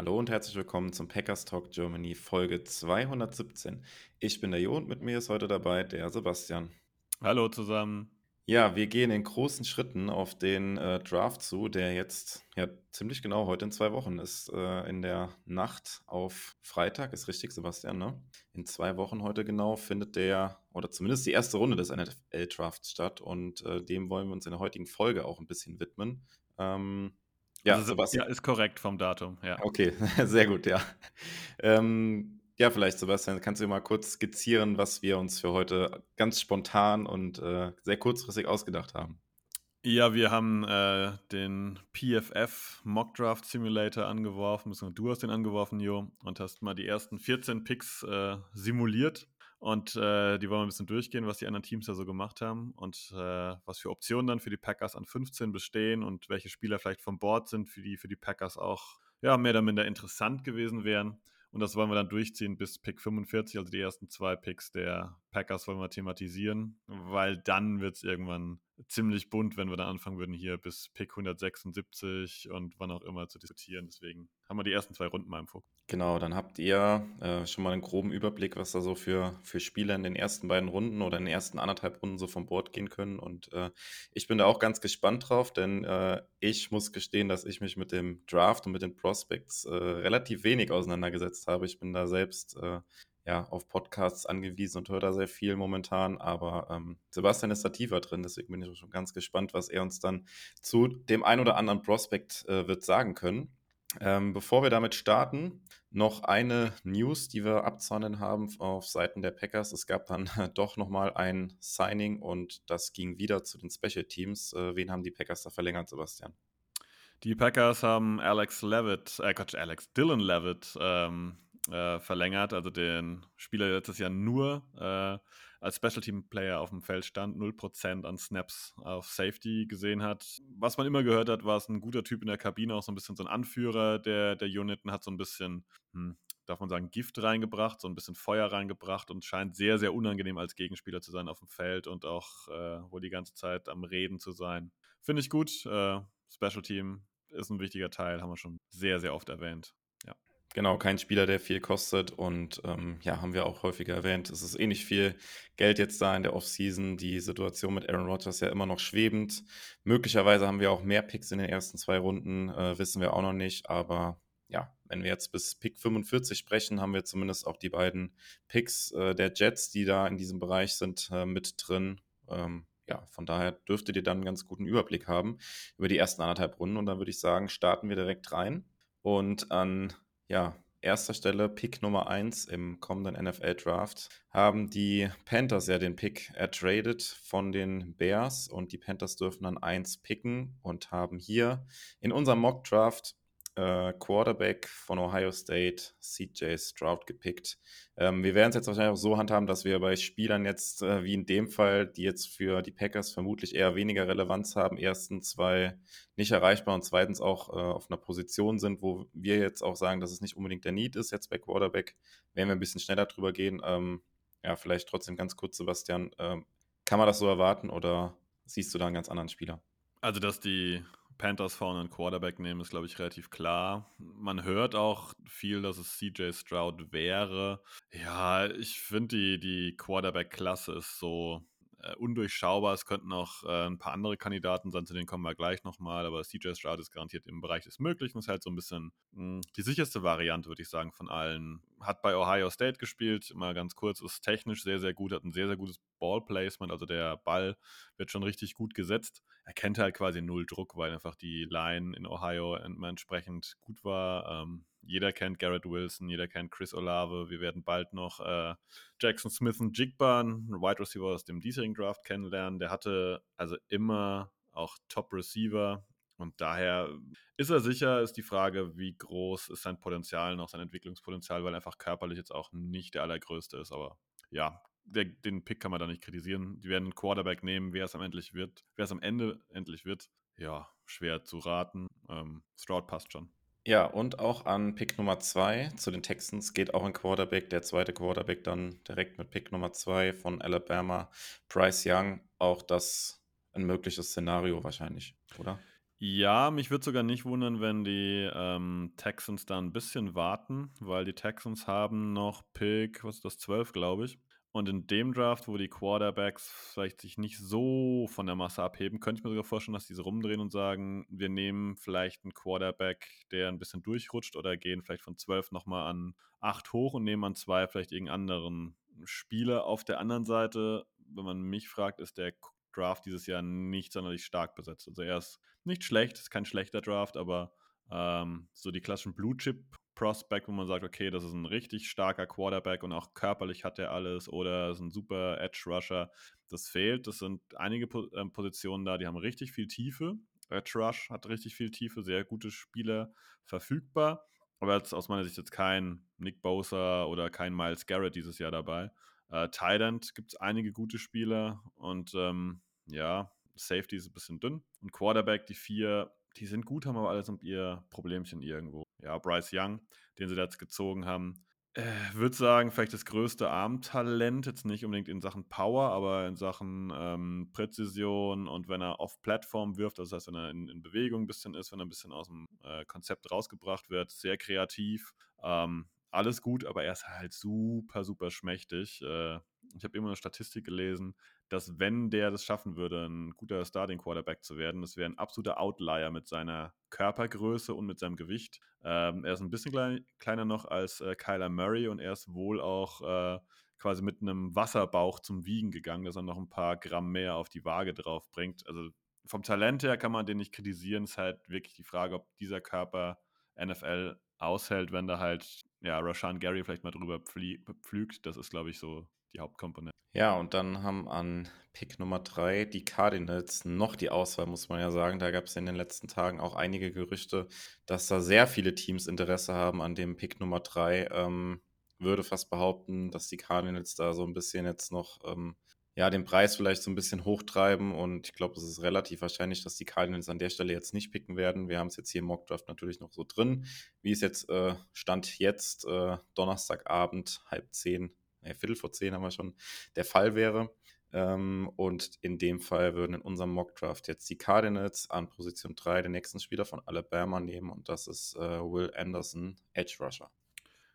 Hallo und herzlich willkommen zum Packers Talk Germany Folge 217. Ich bin der Jo und mit mir ist heute dabei der Sebastian. Hallo zusammen. Ja, wir gehen in großen Schritten auf den äh, Draft zu, der jetzt ja ziemlich genau heute in zwei Wochen ist. Äh, in der Nacht auf Freitag, ist richtig, Sebastian, ne? In zwei Wochen heute genau findet der, oder zumindest die erste Runde des NFL-Drafts statt und äh, dem wollen wir uns in der heutigen Folge auch ein bisschen widmen. Ähm, ja, also, Sebastian. Ist korrekt vom Datum, ja. Okay, sehr gut, ja. Ähm, ja, vielleicht, Sebastian, kannst du mal kurz skizzieren, was wir uns für heute ganz spontan und äh, sehr kurzfristig ausgedacht haben? Ja, wir haben äh, den PFF Mock Draft Simulator angeworfen, du hast den angeworfen, Jo, und hast mal die ersten 14 Picks äh, simuliert. Und äh, die wollen wir ein bisschen durchgehen, was die anderen Teams da so gemacht haben und äh, was für Optionen dann für die Packers an 15 bestehen und welche Spieler vielleicht vom Board sind, für die für die Packers auch ja, mehr oder minder interessant gewesen wären. Und das wollen wir dann durchziehen bis Pick 45, also die ersten zwei Picks der Packers wollen wir thematisieren, weil dann wird es irgendwann ziemlich bunt, wenn wir dann anfangen würden, hier bis Pick 176 und wann auch immer zu diskutieren. Deswegen haben wir die ersten zwei Runden mal im Fokus. Genau, dann habt ihr äh, schon mal einen groben Überblick, was da so für, für Spieler in den ersten beiden Runden oder in den ersten anderthalb Runden so vom Board gehen können. Und äh, ich bin da auch ganz gespannt drauf, denn äh, ich muss gestehen, dass ich mich mit dem Draft und mit den Prospects äh, relativ wenig auseinandergesetzt habe. Ich bin da selbst äh, ja, auf Podcasts angewiesen und höre da sehr viel momentan. Aber ähm, Sebastian ist da tiefer drin, deswegen bin ich schon ganz gespannt, was er uns dann zu dem ein oder anderen Prospekt äh, wird sagen können. Ähm, bevor wir damit starten, noch eine News, die wir abzahnen haben auf Seiten der Packers. Es gab dann doch nochmal ein Signing und das ging wieder zu den Special Teams. Äh, wen haben die Packers da verlängert, Sebastian? Die Packers haben Alex Levitt, äh Quatsch, Alex Dylan Levitt ähm, äh, verlängert, also den Spieler, der letztes Jahr nur äh, als Special Team Player auf dem Feld stand, 0% an Snaps auf Safety gesehen hat. Was man immer gehört hat, war es ein guter Typ in der Kabine, auch so ein bisschen so ein Anführer der, der Uniten, hat so ein bisschen, hm, darf man sagen, Gift reingebracht, so ein bisschen Feuer reingebracht und scheint sehr, sehr unangenehm als Gegenspieler zu sein auf dem Feld und auch äh, wohl die ganze Zeit am Reden zu sein. Finde ich gut. Äh, Special Team ist ein wichtiger Teil, haben wir schon sehr, sehr oft erwähnt. Genau, kein Spieler, der viel kostet. Und ähm, ja, haben wir auch häufiger erwähnt. Es ist eh nicht viel Geld jetzt da in der Offseason. Die Situation mit Aaron Rodgers ja immer noch schwebend. Möglicherweise haben wir auch mehr Picks in den ersten zwei Runden, äh, wissen wir auch noch nicht. Aber ja, wenn wir jetzt bis Pick 45 sprechen, haben wir zumindest auch die beiden Picks äh, der Jets, die da in diesem Bereich sind, äh, mit drin. Ähm, ja, von daher dürftet ihr dann einen ganz guten Überblick haben über die ersten anderthalb Runden. Und dann würde ich sagen, starten wir direkt rein. Und an ja, erster Stelle Pick Nummer 1 im kommenden NFL Draft haben die Panthers ja den Pick ertradet von den Bears und die Panthers dürfen dann 1 picken und haben hier in unserem Mock Draft äh, Quarterback von Ohio State, CJ Stroud, gepickt. Ähm, wir werden es jetzt wahrscheinlich auch so handhaben, dass wir bei Spielern jetzt, äh, wie in dem Fall, die jetzt für die Packers vermutlich eher weniger Relevanz haben, erstens, weil nicht erreichbar und zweitens auch äh, auf einer Position sind, wo wir jetzt auch sagen, dass es nicht unbedingt der Need ist, jetzt bei Quarterback, werden wir ein bisschen schneller drüber gehen. Ähm, ja, vielleicht trotzdem ganz kurz, Sebastian, ähm, kann man das so erwarten oder siehst du da einen ganz anderen Spieler? Also, dass die Panthers vorne einen Quarterback nehmen, ist, glaube ich, relativ klar. Man hört auch viel, dass es CJ Stroud wäre. Ja, ich finde, die, die Quarterback-Klasse ist so äh, undurchschaubar. Es könnten auch äh, ein paar andere Kandidaten sein, zu denen kommen wir gleich nochmal, aber CJ Stroud ist garantiert im Bereich des Möglichen. Ist halt so ein bisschen mh, hm, die sicherste Variante, würde ich sagen, von allen. Hat bei Ohio State gespielt, mal ganz kurz, ist technisch sehr, sehr gut, hat ein sehr, sehr gutes Ballplacement, also der Ball wird schon richtig gut gesetzt. Er kennt halt quasi null Druck, weil einfach die Line in Ohio entsprechend gut war. Ähm, jeder kennt Garrett Wilson, jeder kennt Chris Olave. Wir werden bald noch äh, Jackson Smith und Jigba, ein Wide Receiver aus dem diesjährigen Draft kennenlernen. Der hatte also immer auch Top Receiver Und daher ist er sicher, ist die Frage, wie groß ist sein Potenzial noch, sein Entwicklungspotenzial, weil er einfach körperlich jetzt auch nicht der allergrößte ist. Aber ja, der, den Pick kann man da nicht kritisieren. Die werden einen Quarterback nehmen, wer es am Ende wird, wer es am Ende endlich wird. Ja, schwer zu raten. Ähm, Stroud passt schon. Ja, und auch an Pick Nummer 2 zu den Texans geht auch ein Quarterback, der zweite Quarterback dann direkt mit Pick Nummer 2 von Alabama, Bryce Young. Auch das ein mögliches Szenario wahrscheinlich, oder? Ja, mich würde sogar nicht wundern, wenn die ähm, Texans da ein bisschen warten, weil die Texans haben noch Pick, was ist das, 12, glaube ich. Und in dem Draft, wo die Quarterbacks vielleicht sich nicht so von der Masse abheben, könnte ich mir sogar vorstellen, dass diese rumdrehen und sagen, wir nehmen vielleicht einen Quarterback, der ein bisschen durchrutscht oder gehen vielleicht von 12 nochmal an 8 hoch und nehmen an 2 vielleicht irgendeinen anderen Spieler. Auf der anderen Seite, wenn man mich fragt, ist der Draft dieses Jahr nicht sonderlich stark besetzt. Also er ist nicht schlecht, ist kein schlechter Draft, aber ähm, so die klassischen Blue Chip Prospect, wo man sagt, okay, das ist ein richtig starker Quarterback und auch körperlich hat er alles oder ist ein super Edge Rusher. Das fehlt. Das sind einige äh, Positionen da, die haben richtig viel Tiefe. Edge Rush hat richtig viel Tiefe, sehr gute Spieler verfügbar. Aber jetzt aus meiner Sicht jetzt kein Nick Bosa oder kein Miles Garrett dieses Jahr dabei. Äh, Thailand gibt es einige gute Spieler und ähm, ja, Safety ist ein bisschen dünn. Und Quarterback, die vier, die sind gut, haben aber alles um ihr Problemchen irgendwo. Ja, Bryce Young, den sie da jetzt gezogen haben. Äh, würde sagen, vielleicht das größte Armtalent, jetzt nicht unbedingt in Sachen Power, aber in Sachen ähm, Präzision und wenn er auf Plattform wirft, also das heißt, wenn er in, in, Bewegung ein bisschen ist, wenn er ein bisschen aus dem äh, Konzept rausgebracht wird, sehr kreativ. Ähm, alles gut, aber er ist halt super, super schmächtig. Äh, ich habe immer eine Statistik gelesen, dass wenn der das schaffen würde, ein guter Starting Quarterback zu werden, das wäre ein absoluter Outlier mit seiner Körpergröße und mit seinem Gewicht. Ähm, er ist ein bisschen klein, kleiner noch als äh, Kyler Murray und er ist wohl auch äh, quasi mit einem Wasserbauch zum Wiegen gegangen, dass er noch ein paar Gramm mehr auf die Waage drauf bringt. Also vom Talent her kann man den nicht kritisieren. Es ist halt wirklich die Frage, ob dieser Körper NFL aushält, wenn da halt ja, Rashan Gary vielleicht mal drüber pflügt. Das ist, glaube ich, so die Hauptkomponente. Ja, und dann haben an Pick Nummer 3 die Cardinals noch die Auswahl, muss man ja sagen. Da gab es in den letzten Tagen auch einige Gerüchte, dass da sehr viele Teams Interesse haben an dem Pick Nummer 3. Ähm, würde fast behaupten, dass die Cardinals da so ein bisschen jetzt noch ähm, ja, den Preis vielleicht so ein bisschen hochtreiben und ich glaube, es ist relativ wahrscheinlich, dass die Cardinals an der Stelle jetzt nicht picken werden. Wir haben es jetzt hier im Mockdraft natürlich noch so drin, wie es jetzt äh, stand jetzt äh, Donnerstagabend halb zehn nee, Viertel vor zehn haben wir schon, der Fall wäre. Ähm, und in dem Fall würden in unserem Mockdraft jetzt die Cardinals an Position 3 den nächsten Spieler von Alabama nehmen und das ist äh, Will Anderson, Edge Rusher.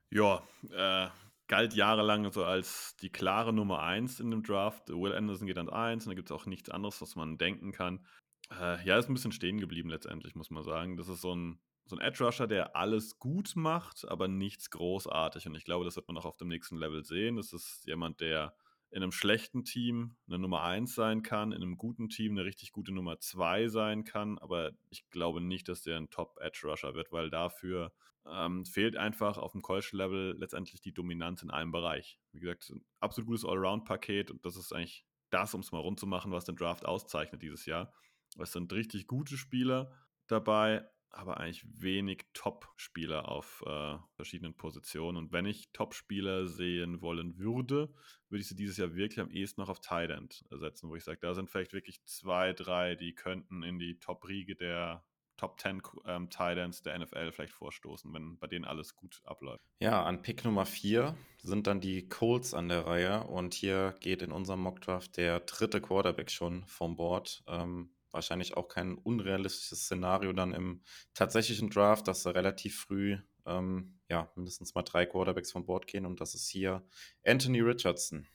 Ja, äh, galt jahrelang so als die klare Nummer 1 in dem Draft. Will Anderson geht an 1 und da gibt es auch nichts anderes, was man denken kann. Äh, ja, ist ein bisschen stehen geblieben letztendlich, muss man sagen. Das ist so ein so ein Edge Rusher, der alles gut macht, aber nichts großartig. Und ich glaube, das wird man auch auf dem nächsten Level sehen. Das ist jemand, der in einem schlechten Team eine Nummer 1 sein kann, in einem guten Team eine richtig gute Nummer 2 sein kann, aber ich glaube nicht, dass der ein Top-Edge-Rusher wird, weil dafür ähm, fehlt einfach auf dem College-Level letztendlich die Dominanz in einem Bereich. Wie gesagt, ein absolut gutes Allround-Paket und das ist eigentlich das, um es mal rund zu machen, was den Draft auszeichnet dieses Jahr. Es sind richtig gute Spieler dabei, aber eigentlich wenig Top-Spieler auf äh, verschiedenen Positionen. Und wenn ich Top-Spieler sehen wollen würde, würde ich sie dieses Jahr wirklich am ehesten noch auf Tight End setzen, wo ich sage, da sind vielleicht wirklich zwei, drei, die könnten in die Top-Riege der Top 10 ähm, Titans der NFL vielleicht vorstoßen, wenn bei denen alles gut abläuft. Ja, an Pick Nummer 4 sind dann die Colts an der Reihe und hier geht in unserem Mockdraft der dritte Quarterback schon vom Board. Ähm, wahrscheinlich auch kein unrealistisches Szenario dann im tatsächlichen Draft, dass da relativ früh ähm, ja, mindestens mal drei Quarterbacks von Bord gehen und das ist hier Anthony Richardson.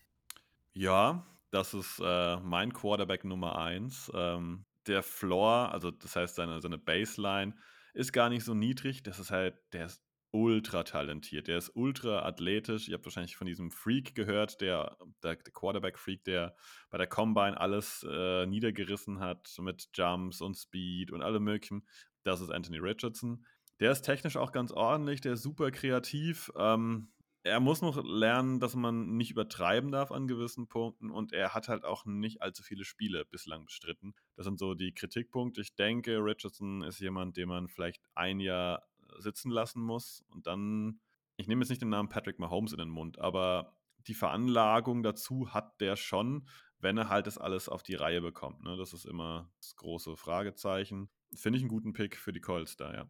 Ja, das ist äh, mein Quarterback Nummer eins. Ähm, der Floor, also das heißt seine, seine Baseline, ist gar nicht so niedrig. Das ist halt, der ist ultra talentiert. Der ist ultra athletisch. Ihr habt wahrscheinlich von diesem Freak gehört, der, der, Quarterback-Freak, der bei der Combine alles äh, niedergerissen hat mit Jumps und Speed und allem möglichen. Das ist Anthony Richardson. Der ist technisch auch ganz ordentlich, der ist super kreativ. Ähm, er muss noch lernen, dass man nicht übertreiben darf an gewissen Punkten und er hat halt auch nicht allzu viele Spiele bislang bestritten. Das sind so die Kritikpunkte. Ich denke, Richardson ist jemand, den man vielleicht ein Jahr sitzen lassen muss und dann, ich nehme jetzt nicht den Namen Patrick Mahomes in den Mund, aber die Veranlagung dazu hat der schon, wenn er halt das alles auf die Reihe bekommt. Ne? Das ist immer das große Fragezeichen. Finde ich einen guten Pick für die Colts da, ja.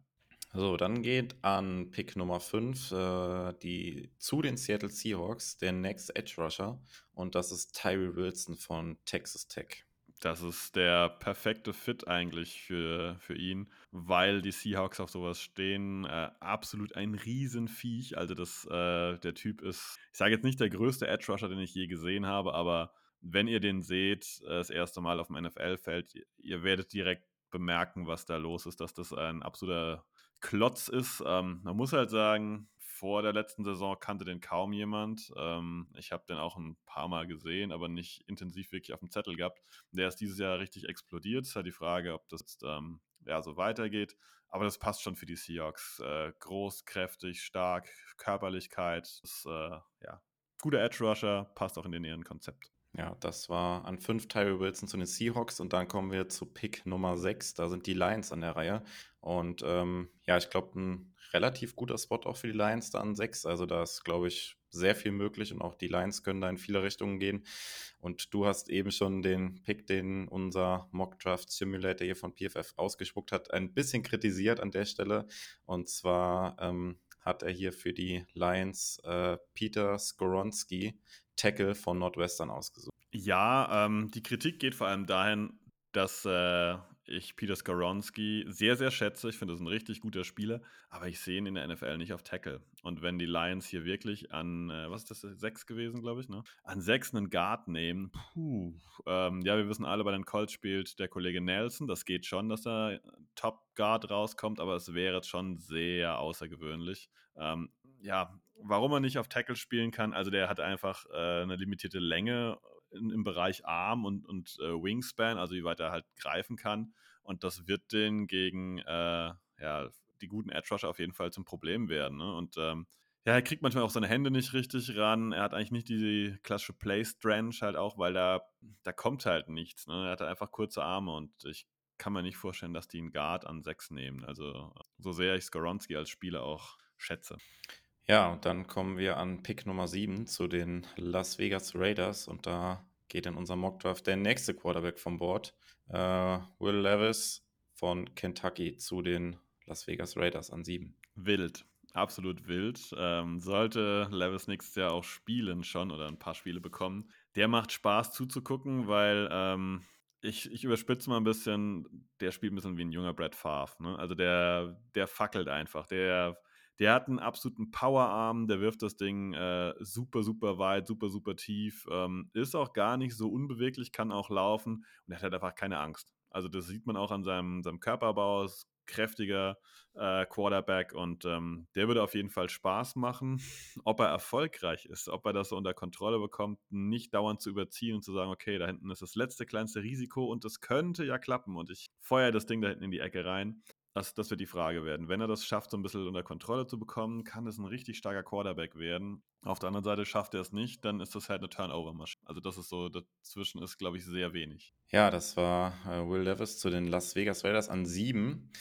So, dann geht an Pick Nummer 5 äh, zu den Seattle Seahawks der Next Edge Rusher und das ist Tyree Wilson von Texas Tech. Das ist der perfekte Fit eigentlich für, für ihn, weil die Seahawks auf sowas stehen. Äh, absolut ein Riesenviech. Also das, äh, der Typ ist, ich sage jetzt nicht der größte Edge Rusher, den ich je gesehen habe, aber wenn ihr den seht, äh, das erste Mal auf dem NFL-Feld, ihr werdet direkt bemerken, was da los ist, dass das ein absoluter Klotz ist. Ähm, man muss halt sagen, vor der letzten Saison kannte den kaum jemand. Ähm, ich habe den auch ein paar Mal gesehen, aber nicht intensiv wirklich auf dem Zettel gehabt. Der ist dieses Jahr richtig explodiert. Ist halt die Frage, ob das ähm, ja, so weitergeht. Aber das passt schon für die Seahawks. Äh, groß, kräftig, stark, Körperlichkeit. Ist, äh, ja, guter Edge Rusher, passt auch in den ihren Konzept. Ja, das war an 5 Tyree Wilson zu den Seahawks und dann kommen wir zu Pick Nummer 6. Da sind die Lions an der Reihe. Und ähm, ja, ich glaube, ein relativ guter Spot auch für die Lions da an 6. Also da ist, glaube ich, sehr viel möglich und auch die Lions können da in viele Richtungen gehen. Und du hast eben schon den Pick, den unser Mock Draft Simulator hier von PFF ausgespuckt hat, ein bisschen kritisiert an der Stelle. Und zwar ähm, hat er hier für die Lions äh, Peter Skoronski Tackle von Nordwestern ausgesucht. Ja, ähm, die Kritik geht vor allem dahin, dass äh, ich Peter Skoronski sehr, sehr schätze. Ich finde, das ist ein richtig guter Spieler, aber ich sehe ihn in der NFL nicht auf Tackle. Und wenn die Lions hier wirklich an, äh, was ist das, sechs gewesen, glaube ich, ne? An sechs einen Guard nehmen, puh. Ähm, ja, wir wissen alle, bei den Colts spielt der Kollege Nelson. Das geht schon, dass er Top Guard rauskommt, aber es wäre schon sehr außergewöhnlich. Ähm, ja, warum er nicht auf Tackle spielen kann, also der hat einfach äh, eine limitierte Länge in, im Bereich Arm und, und äh, Wingspan, also wie weit er halt greifen kann. Und das wird den gegen äh, ja, die guten Edge Rusher auf jeden Fall zum Problem werden. Ne? Und ähm, ja, er kriegt manchmal auch seine Hände nicht richtig ran. Er hat eigentlich nicht die klassische Play-Strange halt auch, weil da, da kommt halt nichts. Ne? Er hat einfach kurze Arme und ich kann mir nicht vorstellen, dass die einen Guard an 6 nehmen. Also so sehr ich Skoronski als Spieler auch schätze. Ja, und dann kommen wir an Pick Nummer 7 zu den Las Vegas Raiders und da geht in unserem Mockdraft der nächste Quarterback vom Board, äh, Will Levis von Kentucky zu den Las Vegas Raiders an 7. Wild, absolut wild. Ähm, sollte Levis nächstes Jahr auch spielen schon oder ein paar Spiele bekommen. Der macht Spaß zuzugucken, weil ähm, ich, ich überspitze mal ein bisschen, der spielt ein bisschen wie ein junger Brad Favre. Ne? Also der, der fackelt einfach, der der hat einen absoluten Powerarm, der wirft das Ding äh, super, super weit, super, super tief, ähm, ist auch gar nicht so unbeweglich, kann auch laufen und er hat halt einfach keine Angst. Also das sieht man auch an seinem, seinem Körperbau, ist kräftiger äh, Quarterback und ähm, der würde auf jeden Fall Spaß machen. Ob er erfolgreich ist, ob er das so unter Kontrolle bekommt, nicht dauernd zu überziehen und zu sagen, okay, da hinten ist das letzte kleinste Risiko und es könnte ja klappen und ich feuer das Ding da hinten in die Ecke rein. Das, das wird die Frage werden. Wenn er das schafft, so ein bisschen unter Kontrolle zu bekommen, kann es ein richtig starker Quarterback werden. Auf der anderen Seite schafft er es nicht, dann ist das halt eine Turnover-Maschine. Also das ist so, dazwischen ist, glaube ich, sehr wenig. Ja, das war äh, Will Levis zu den Las Vegas Raiders an sieben.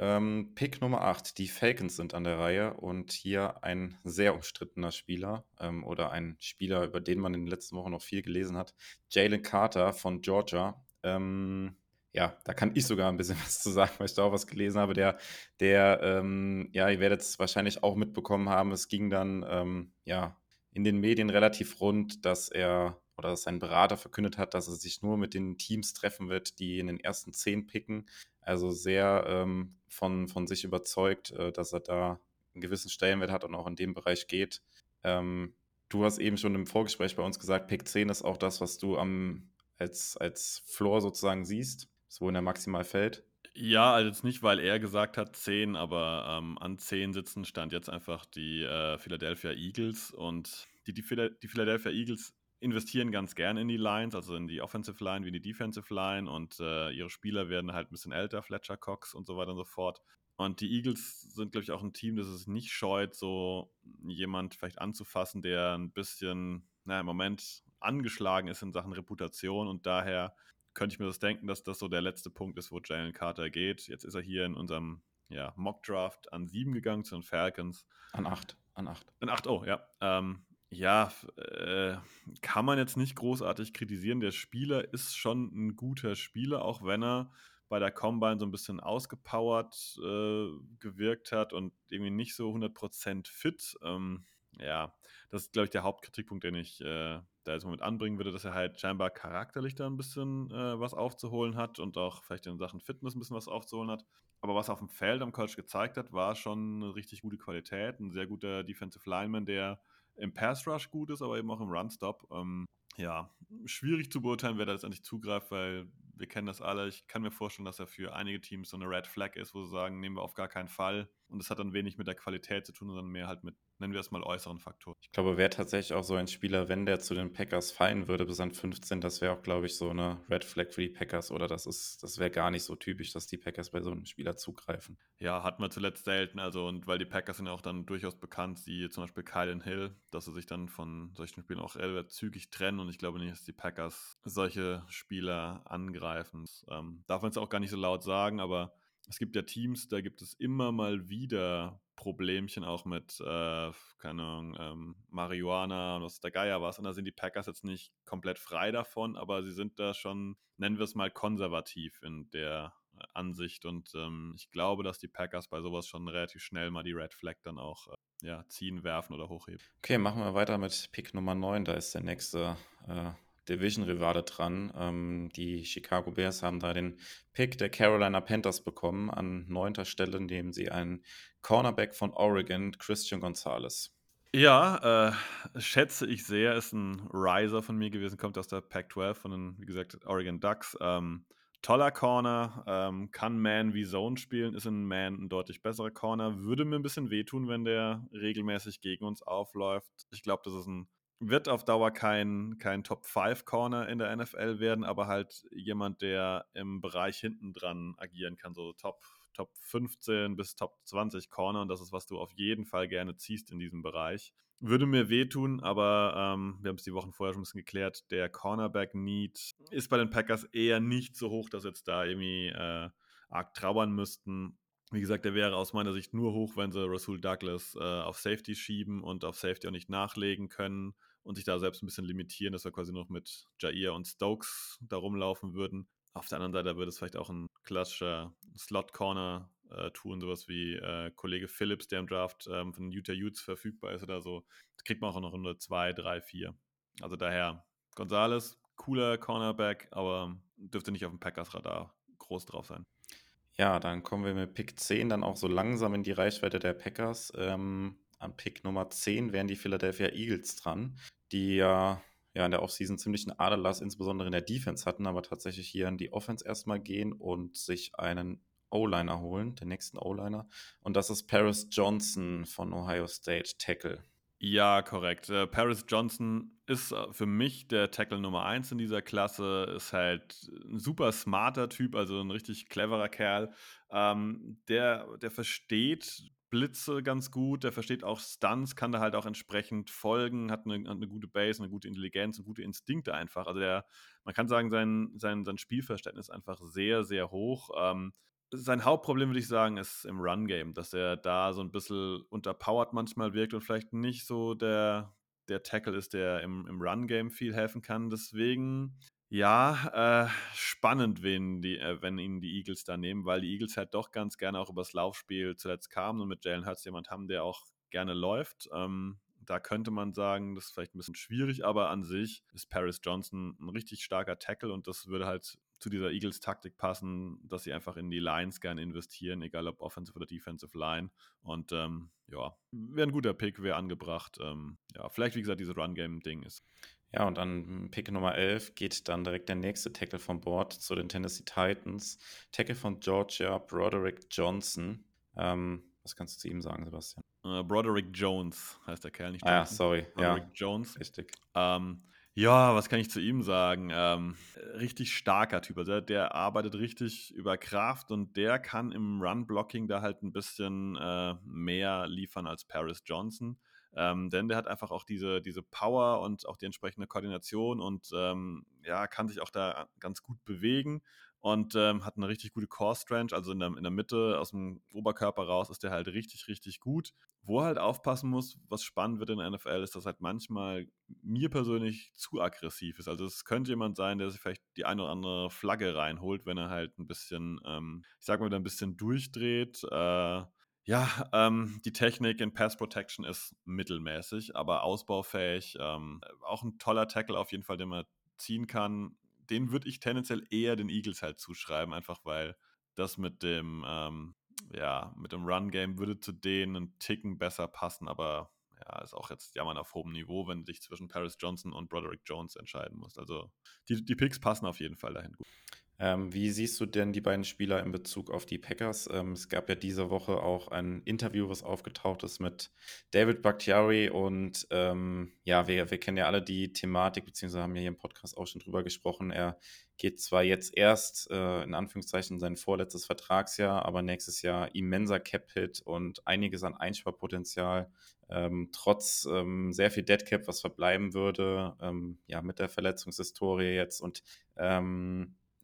Ähm, Pick Nummer 8, die Falcons sind an der Reihe und hier ein sehr umstrittener Spieler ähm, oder ein Spieler, über den man in den letzten Wochen noch viel gelesen hat, Jalen Carter von Georgia. Ähm, ja, da kann ich sogar ein bisschen was zu sagen, weil ich da auch was gelesen habe. Der, der, ähm, ja, ihr werdet es wahrscheinlich auch mitbekommen haben, es ging dann, ähm, ja, in den Medien relativ rund, dass er oder dass sein Berater verkündet hat, dass er sich nur mit den Teams treffen wird, die in den ersten zehn picken. Also sehr ähm, von, von sich überzeugt, äh, dass er da einen gewissen Stellenwert hat und auch in dem Bereich geht. Ähm, du hast eben schon im Vorgespräch bei uns gesagt, Pick 10 ist auch das, was du am, als, als Floor sozusagen siehst so in der maximal fällt? Ja, also jetzt nicht, weil er gesagt hat 10, aber ähm, an 10 sitzen stand jetzt einfach die äh, Philadelphia Eagles und die, die, die Philadelphia Eagles investieren ganz gerne in die Lines, also in die Offensive Line wie in die Defensive Line und äh, ihre Spieler werden halt ein bisschen älter, Fletcher Cox und so weiter und so fort. Und die Eagles sind, glaube ich, auch ein Team, das es nicht scheut, so jemand vielleicht anzufassen, der ein bisschen, naja, im Moment angeschlagen ist in Sachen Reputation und daher könnte ich mir das denken, dass das so der letzte Punkt ist, wo Jalen Carter geht. Jetzt ist er hier in unserem ja, Mock-Draft an sieben gegangen zu den Falcons. An acht. An acht. An acht, oh, ja. Ähm, ja, äh, kann man jetzt nicht großartig kritisieren. Der Spieler ist schon ein guter Spieler, auch wenn er bei der Combine so ein bisschen ausgepowert äh, gewirkt hat und irgendwie nicht so 100% fit. Ähm, ja, das ist, glaube ich, der Hauptkritikpunkt, den ich äh, da jetzt Moment anbringen würde, dass er halt scheinbar charakterlich da ein bisschen äh, was aufzuholen hat und auch vielleicht in Sachen Fitness ein bisschen was aufzuholen hat. Aber was er auf dem Feld am College gezeigt hat, war schon eine richtig gute Qualität. Ein sehr guter Defensive Lineman, der im Pass Rush gut ist, aber eben auch im Run Stop. Ähm, ja, schwierig zu beurteilen, wer da letztendlich zugreift, weil wir kennen das alle. Ich kann mir vorstellen, dass er für einige Teams so eine Red Flag ist, wo sie sagen, nehmen wir auf gar keinen Fall. Und das hat dann wenig mit der Qualität zu tun, sondern mehr halt mit, nennen wir es mal, äußeren Faktoren. Ich glaube, wäre tatsächlich auch so ein Spieler, wenn der zu den Packers fallen würde bis an 15, das wäre auch, glaube ich, so eine Red Flag für die Packers oder das ist, das wäre gar nicht so typisch, dass die Packers bei so einem Spieler zugreifen. Ja, hatten wir zuletzt selten, also und weil die Packers sind ja auch dann durchaus bekannt, wie zum Beispiel Kylan Hill, dass sie sich dann von solchen Spielen auch relativ zügig trennen und ich glaube nicht, dass die Packers solche Spieler angreifen. Ähm, darf man es auch gar nicht so laut sagen, aber es gibt ja Teams, da gibt es immer mal wieder Problemchen auch mit, äh, keine Ahnung, ähm, Marihuana und was der Geier was. Und da sind die Packers jetzt nicht komplett frei davon, aber sie sind da schon, nennen wir es mal, konservativ in der äh, Ansicht. Und ähm, ich glaube, dass die Packers bei sowas schon relativ schnell mal die Red Flag dann auch äh, ja, ziehen, werfen oder hochheben. Okay, machen wir weiter mit Pick Nummer 9. Da ist der nächste äh, Division-Rivale dran. Ähm, die Chicago Bears haben da den Pick der Carolina Panthers bekommen an neunter Stelle, indem sie einen Cornerback von Oregon, Christian Gonzalez. Ja, äh, schätze ich sehr, ist ein Riser von mir gewesen, kommt aus der Pac-12 von den, wie gesagt, Oregon Ducks. Ähm, toller Corner, ähm, kann Man wie Zone spielen, ist in Man ein deutlich besserer Corner. Würde mir ein bisschen wehtun, wenn der regelmäßig gegen uns aufläuft. Ich glaube, das ist ein wird auf Dauer kein, kein Top-5-Corner in der NFL werden, aber halt jemand, der im Bereich hinten dran agieren kann, so Top, Top 15 bis Top 20 Corner und das ist, was du auf jeden Fall gerne ziehst in diesem Bereich. Würde mir wehtun, aber ähm, wir haben es die Wochen vorher schon ein bisschen geklärt, der Cornerback-Need ist bei den Packers eher nicht so hoch, dass jetzt da irgendwie äh, arg trauern müssten. Wie gesagt, der wäre aus meiner Sicht nur hoch, wenn sie Rasul Douglas äh, auf Safety schieben und auf Safety auch nicht nachlegen können und sich da selbst ein bisschen limitieren, dass wir quasi noch mit Jair und Stokes da rumlaufen würden. Auf der anderen Seite würde es vielleicht auch ein klassischer Slot-Corner äh, tun, sowas wie äh, Kollege Phillips, der im Draft ähm, von Utah Utes verfügbar ist oder so. Das kriegt man auch noch Runde 2, 3, 4. Also daher, Gonzales, cooler Cornerback, aber dürfte nicht auf dem Packers-Radar groß drauf sein. Ja, dann kommen wir mit Pick 10 dann auch so langsam in die Reichweite der Packers. Ähm, an Pick Nummer 10 wären die Philadelphia Eagles dran die ja, ja in der Offseason ziemlich einen Aderlass, insbesondere in der Defense hatten, aber tatsächlich hier in die Offense erstmal gehen und sich einen O-Liner holen, den nächsten O-Liner. Und das ist Paris Johnson von Ohio State Tackle. Ja, korrekt. Äh, Paris Johnson ist äh, für mich der Tackle Nummer 1 in dieser Klasse, ist halt ein super smarter Typ, also ein richtig cleverer Kerl. Ähm, der, der versteht Blitze ganz gut, der versteht auch Stunts, kann da halt auch entsprechend folgen, hat eine, hat eine gute Base, eine gute Intelligenz und gute Instinkte einfach. Also der, man kann sagen, sein, sein, sein Spielverständnis ist einfach sehr, sehr hoch. Ähm, sein Hauptproblem, würde ich sagen, ist im Run-Game, dass er da so ein bisschen unterpowered manchmal wirkt und vielleicht nicht so der, der Tackle ist, der im, im Run-Game viel helfen kann. Deswegen ja, äh, spannend, wen die, äh, wenn ihn die Eagles da nehmen, weil die Eagles halt doch ganz gerne auch übers Laufspiel zuletzt kamen und mit Jalen Hurts jemand haben, der auch gerne läuft. Ähm, da könnte man sagen, das ist vielleicht ein bisschen schwierig, aber an sich ist Paris Johnson ein richtig starker Tackle und das würde halt zu dieser Eagles-Taktik passen, dass sie einfach in die Lines gerne investieren, egal ob Offensive oder Defensive Line. Und ähm, ja, wäre ein guter Pick, wäre angebracht. Ähm, ja, vielleicht, wie gesagt, dieses Run-Game-Ding ist. Ja, und an Pick Nummer 11 geht dann direkt der nächste Tackle vom Board zu den Tennessee Titans. Tackle von Georgia, Broderick Johnson. Ähm, was kannst du zu ihm sagen, Sebastian? Uh, Broderick Jones heißt der Kerl, nicht Ah ja, sorry. Broderick ja. Jones. Richtig. Ähm, Ja, was kann ich zu ihm sagen? Ähm, richtig starker Typ. Also, der arbeitet richtig über Kraft und der kann im Run-Blocking da halt ein bisschen äh, mehr liefern als Paris Johnson. Ähm, denn der hat einfach auch diese, diese Power und auch die entsprechende Koordination und ähm, ja, kann sich auch da ganz gut bewegen und ähm, hat eine richtig gute Core Strength, also in der, in der Mitte aus dem Oberkörper raus ist der halt richtig, richtig gut. Wo halt aufpassen muss, was spannend wird in der NFL, ist, dass halt manchmal mir persönlich zu aggressiv ist. Also es könnte jemand sein, der sich vielleicht die eine oder andere Flagge reinholt, wenn er halt ein bisschen, ähm, ich sag mal, wieder ein bisschen durchdreht. Äh, ja, ähm, die Technik in Pass Protection ist mittelmäßig, aber ausbaufähig. Ähm, auch ein toller Tackle auf jeden Fall, den man ziehen kann den würde ich tendenziell eher den Eagles halt zuschreiben, einfach weil das mit dem, ähm, ja, mit dem Run-Game würde zu denen einen Ticken besser passen, aber ja, ist auch jetzt jammern auf hohem Niveau, wenn du dich zwischen Paris Johnson und Broderick Jones entscheiden musst. Also die, die Picks passen auf jeden Fall dahin gut. Ähm, wie siehst du denn die beiden Spieler in Bezug auf die Packers? Ähm, es gab ja diese Woche auch ein Interview, was aufgetaucht ist mit David Bakhtiari und ähm, ja, wir, wir kennen ja alle die Thematik, beziehungsweise haben ja hier im Podcast auch schon drüber gesprochen. Er geht zwar jetzt erst äh, in Anführungszeichen sein vorletztes Vertragsjahr, aber nächstes Jahr immenser Cap-Hit und einiges an Einsparpotenzial. Ähm, trotz ähm, sehr viel Deadcap, was verbleiben würde, ähm, ja, mit der Verletzungshistorie jetzt und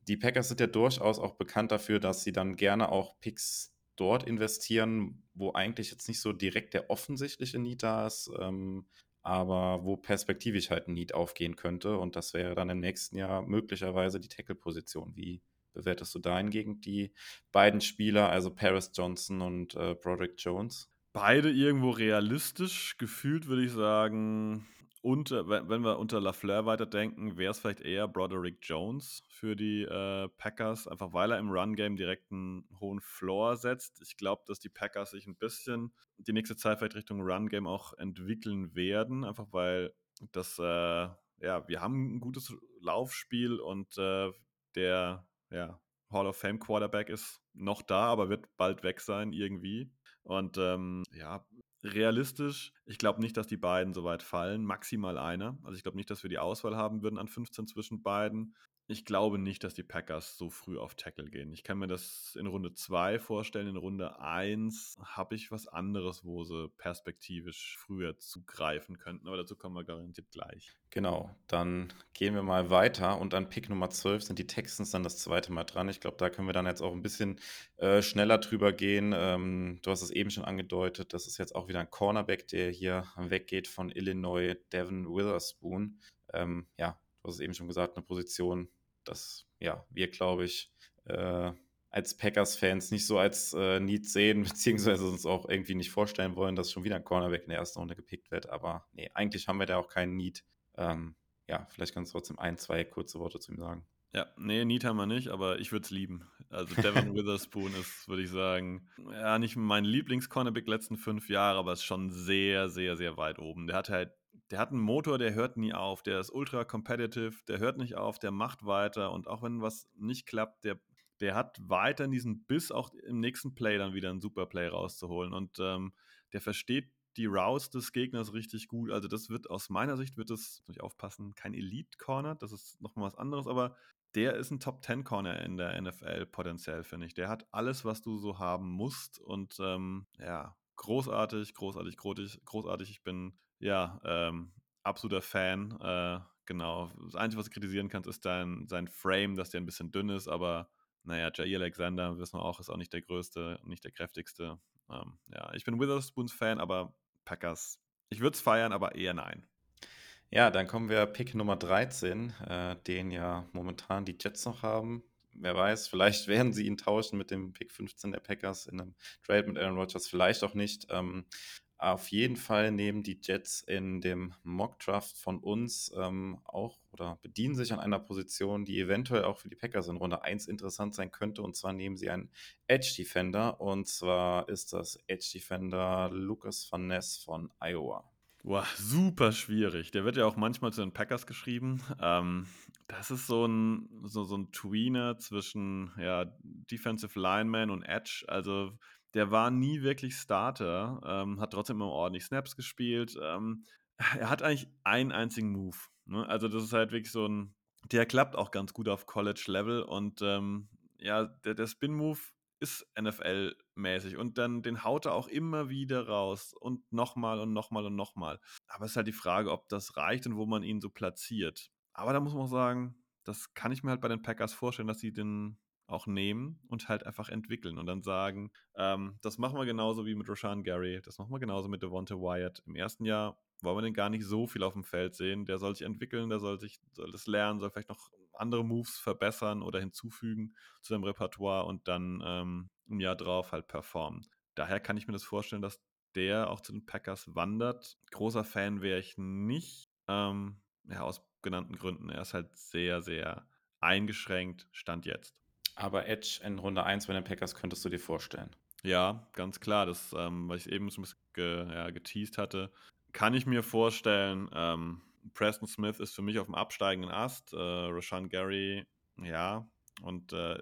die Packers sind ja durchaus auch bekannt dafür, dass sie dann gerne auch Picks dort investieren, wo eigentlich jetzt nicht so direkt der offensichtliche Need da ist, ähm, aber wo perspektivisch halt ein Need aufgehen könnte. Und das wäre dann im nächsten Jahr möglicherweise die Tackle-Position. Wie bewertest du da hingegen die beiden Spieler, also Paris Johnson und äh, Broderick Jones? Beide irgendwo realistisch. Gefühlt würde ich sagen, und äh, wenn wir unter LaFleur weiterdenken, wäre es vielleicht eher Broderick Jones für die äh, Packers, einfach weil er im Run-Game direkt einen hohen Floor setzt. Ich glaube, dass die Packers sich ein bisschen die nächste Zeit vielleicht Richtung Run-Game auch entwickeln werden, einfach weil das, äh, ja, wir haben ein gutes Laufspiel und äh, der ja, Hall of Fame Quarterback ist noch da, aber wird bald weg sein irgendwie. Und ähm, ja, realistisch. Ich glaube nicht, dass die beiden so weit fallen. Maximal einer. Also ich glaube nicht, dass wir die Auswahl haben würden an 15 zwischen beiden. Ich glaube nicht, dass die Packers so früh auf Tackle gehen. Ich kann mir das in Runde 2 vorstellen. In Runde 1 habe ich was anderes, wo sie perspektivisch früher zugreifen könnten. Aber dazu kommen wir garantiert gleich. Genau, dann gehen wir mal weiter. Und an Pick Nummer 12 sind die Texans dann das zweite Mal dran. Ich glaube, da können wir dann jetzt auch ein bisschen äh, schneller drüber gehen. Ähm, du hast es eben schon angedeutet. Das ist jetzt auch wieder ein Cornerback, der hier weggeht von Illinois, Devin Witherspoon. Ähm, ja, du hast es eben schon gesagt, eine Position, dass ja, wir, glaube ich, äh, als Packers-Fans nicht so als äh, Need sehen, beziehungsweise uns auch irgendwie nicht vorstellen wollen, dass schon wieder ein Cornerback in der ersten Runde gepickt wird. Aber nee, eigentlich haben wir da auch keinen Need. Ähm, ja, vielleicht kannst du trotzdem ein, zwei kurze Worte zu ihm sagen. Ja, nee, Need haben wir nicht, aber ich würde es lieben. Also Devin Witherspoon ist, würde ich sagen, ja, nicht mein Lieblings-Cornerback letzten fünf Jahre, aber ist schon sehr, sehr, sehr weit oben. Der hat halt der hat einen Motor, der hört nie auf, der ist ultra competitive, der hört nicht auf, der macht weiter und auch wenn was nicht klappt, der, der hat weiter diesen Biss, auch im nächsten Play dann wieder einen super Play rauszuholen und ähm, der versteht die Routes des Gegners richtig gut. Also das wird aus meiner Sicht, wird das, muss ich aufpassen, kein Elite-Corner, das ist nochmal was anderes, aber der ist ein Top-10-Corner in der NFL potenziell, finde ich. Der hat alles, was du so haben musst und ähm, ja, großartig, großartig, großartig. Ich bin ja, ähm, absoluter Fan. Äh, genau. Das Einzige, was du kritisieren kannst, ist dein, sein Frame, dass der ein bisschen dünn ist, aber naja, Jair Alexander, wissen wir auch, ist auch nicht der größte, nicht der kräftigste. Ähm, ja, ich bin Witherspoons Fan, aber Packers, ich würde es feiern, aber eher nein. Ja, dann kommen wir Pick Nummer 13, äh, den ja momentan die Jets noch haben. Wer weiß, vielleicht werden sie ihn tauschen mit dem Pick 15 der Packers in einem Trade mit Aaron Rodgers, vielleicht auch nicht. Ähm, auf jeden Fall nehmen die Jets in dem Mock-Draft von uns ähm, auch oder bedienen sich an einer Position, die eventuell auch für die Packers in Runde 1 interessant sein könnte. Und zwar nehmen sie einen Edge-Defender. Und zwar ist das Edge-Defender Lucas Van Ness von Iowa. Boah, super schwierig. Der wird ja auch manchmal zu den Packers geschrieben. Ähm, das ist so ein, so, so ein Tweener zwischen ja, Defensive Lineman und Edge. Also der war nie wirklich Starter, ähm, hat trotzdem immer ordentlich Snaps gespielt. Ähm, er hat eigentlich einen einzigen Move. Ne? Also, das ist halt wirklich so ein, der klappt auch ganz gut auf College-Level und ähm, ja, der, der Spin-Move ist NFL-mäßig und dann den haut er auch immer wieder raus und nochmal und nochmal und nochmal. Aber es ist halt die Frage, ob das reicht und wo man ihn so platziert. Aber da muss man auch sagen, das kann ich mir halt bei den Packers vorstellen, dass sie den auch nehmen und halt einfach entwickeln und dann sagen, ähm, das machen wir genauso wie mit Roshan Gary, das machen wir genauso mit Devonta Wyatt. Im ersten Jahr wollen wir den gar nicht so viel auf dem Feld sehen. Der soll sich entwickeln, der soll sich, soll das lernen, soll vielleicht noch andere Moves verbessern oder hinzufügen zu seinem Repertoire und dann ähm, im Jahr drauf halt performen. Daher kann ich mir das vorstellen, dass der auch zu den Packers wandert. Großer Fan wäre ich nicht, ähm, ja, aus genannten Gründen. Er ist halt sehr, sehr eingeschränkt, stand jetzt. Aber Edge in Runde 1 bei den Packers könntest du dir vorstellen. Ja, ganz klar. Das, ähm, was ich eben so ein bisschen ge, ja, geteased hatte, kann ich mir vorstellen. Ähm, Preston Smith ist für mich auf dem absteigenden Ast. Äh, Rashan Gary, ja. Und äh,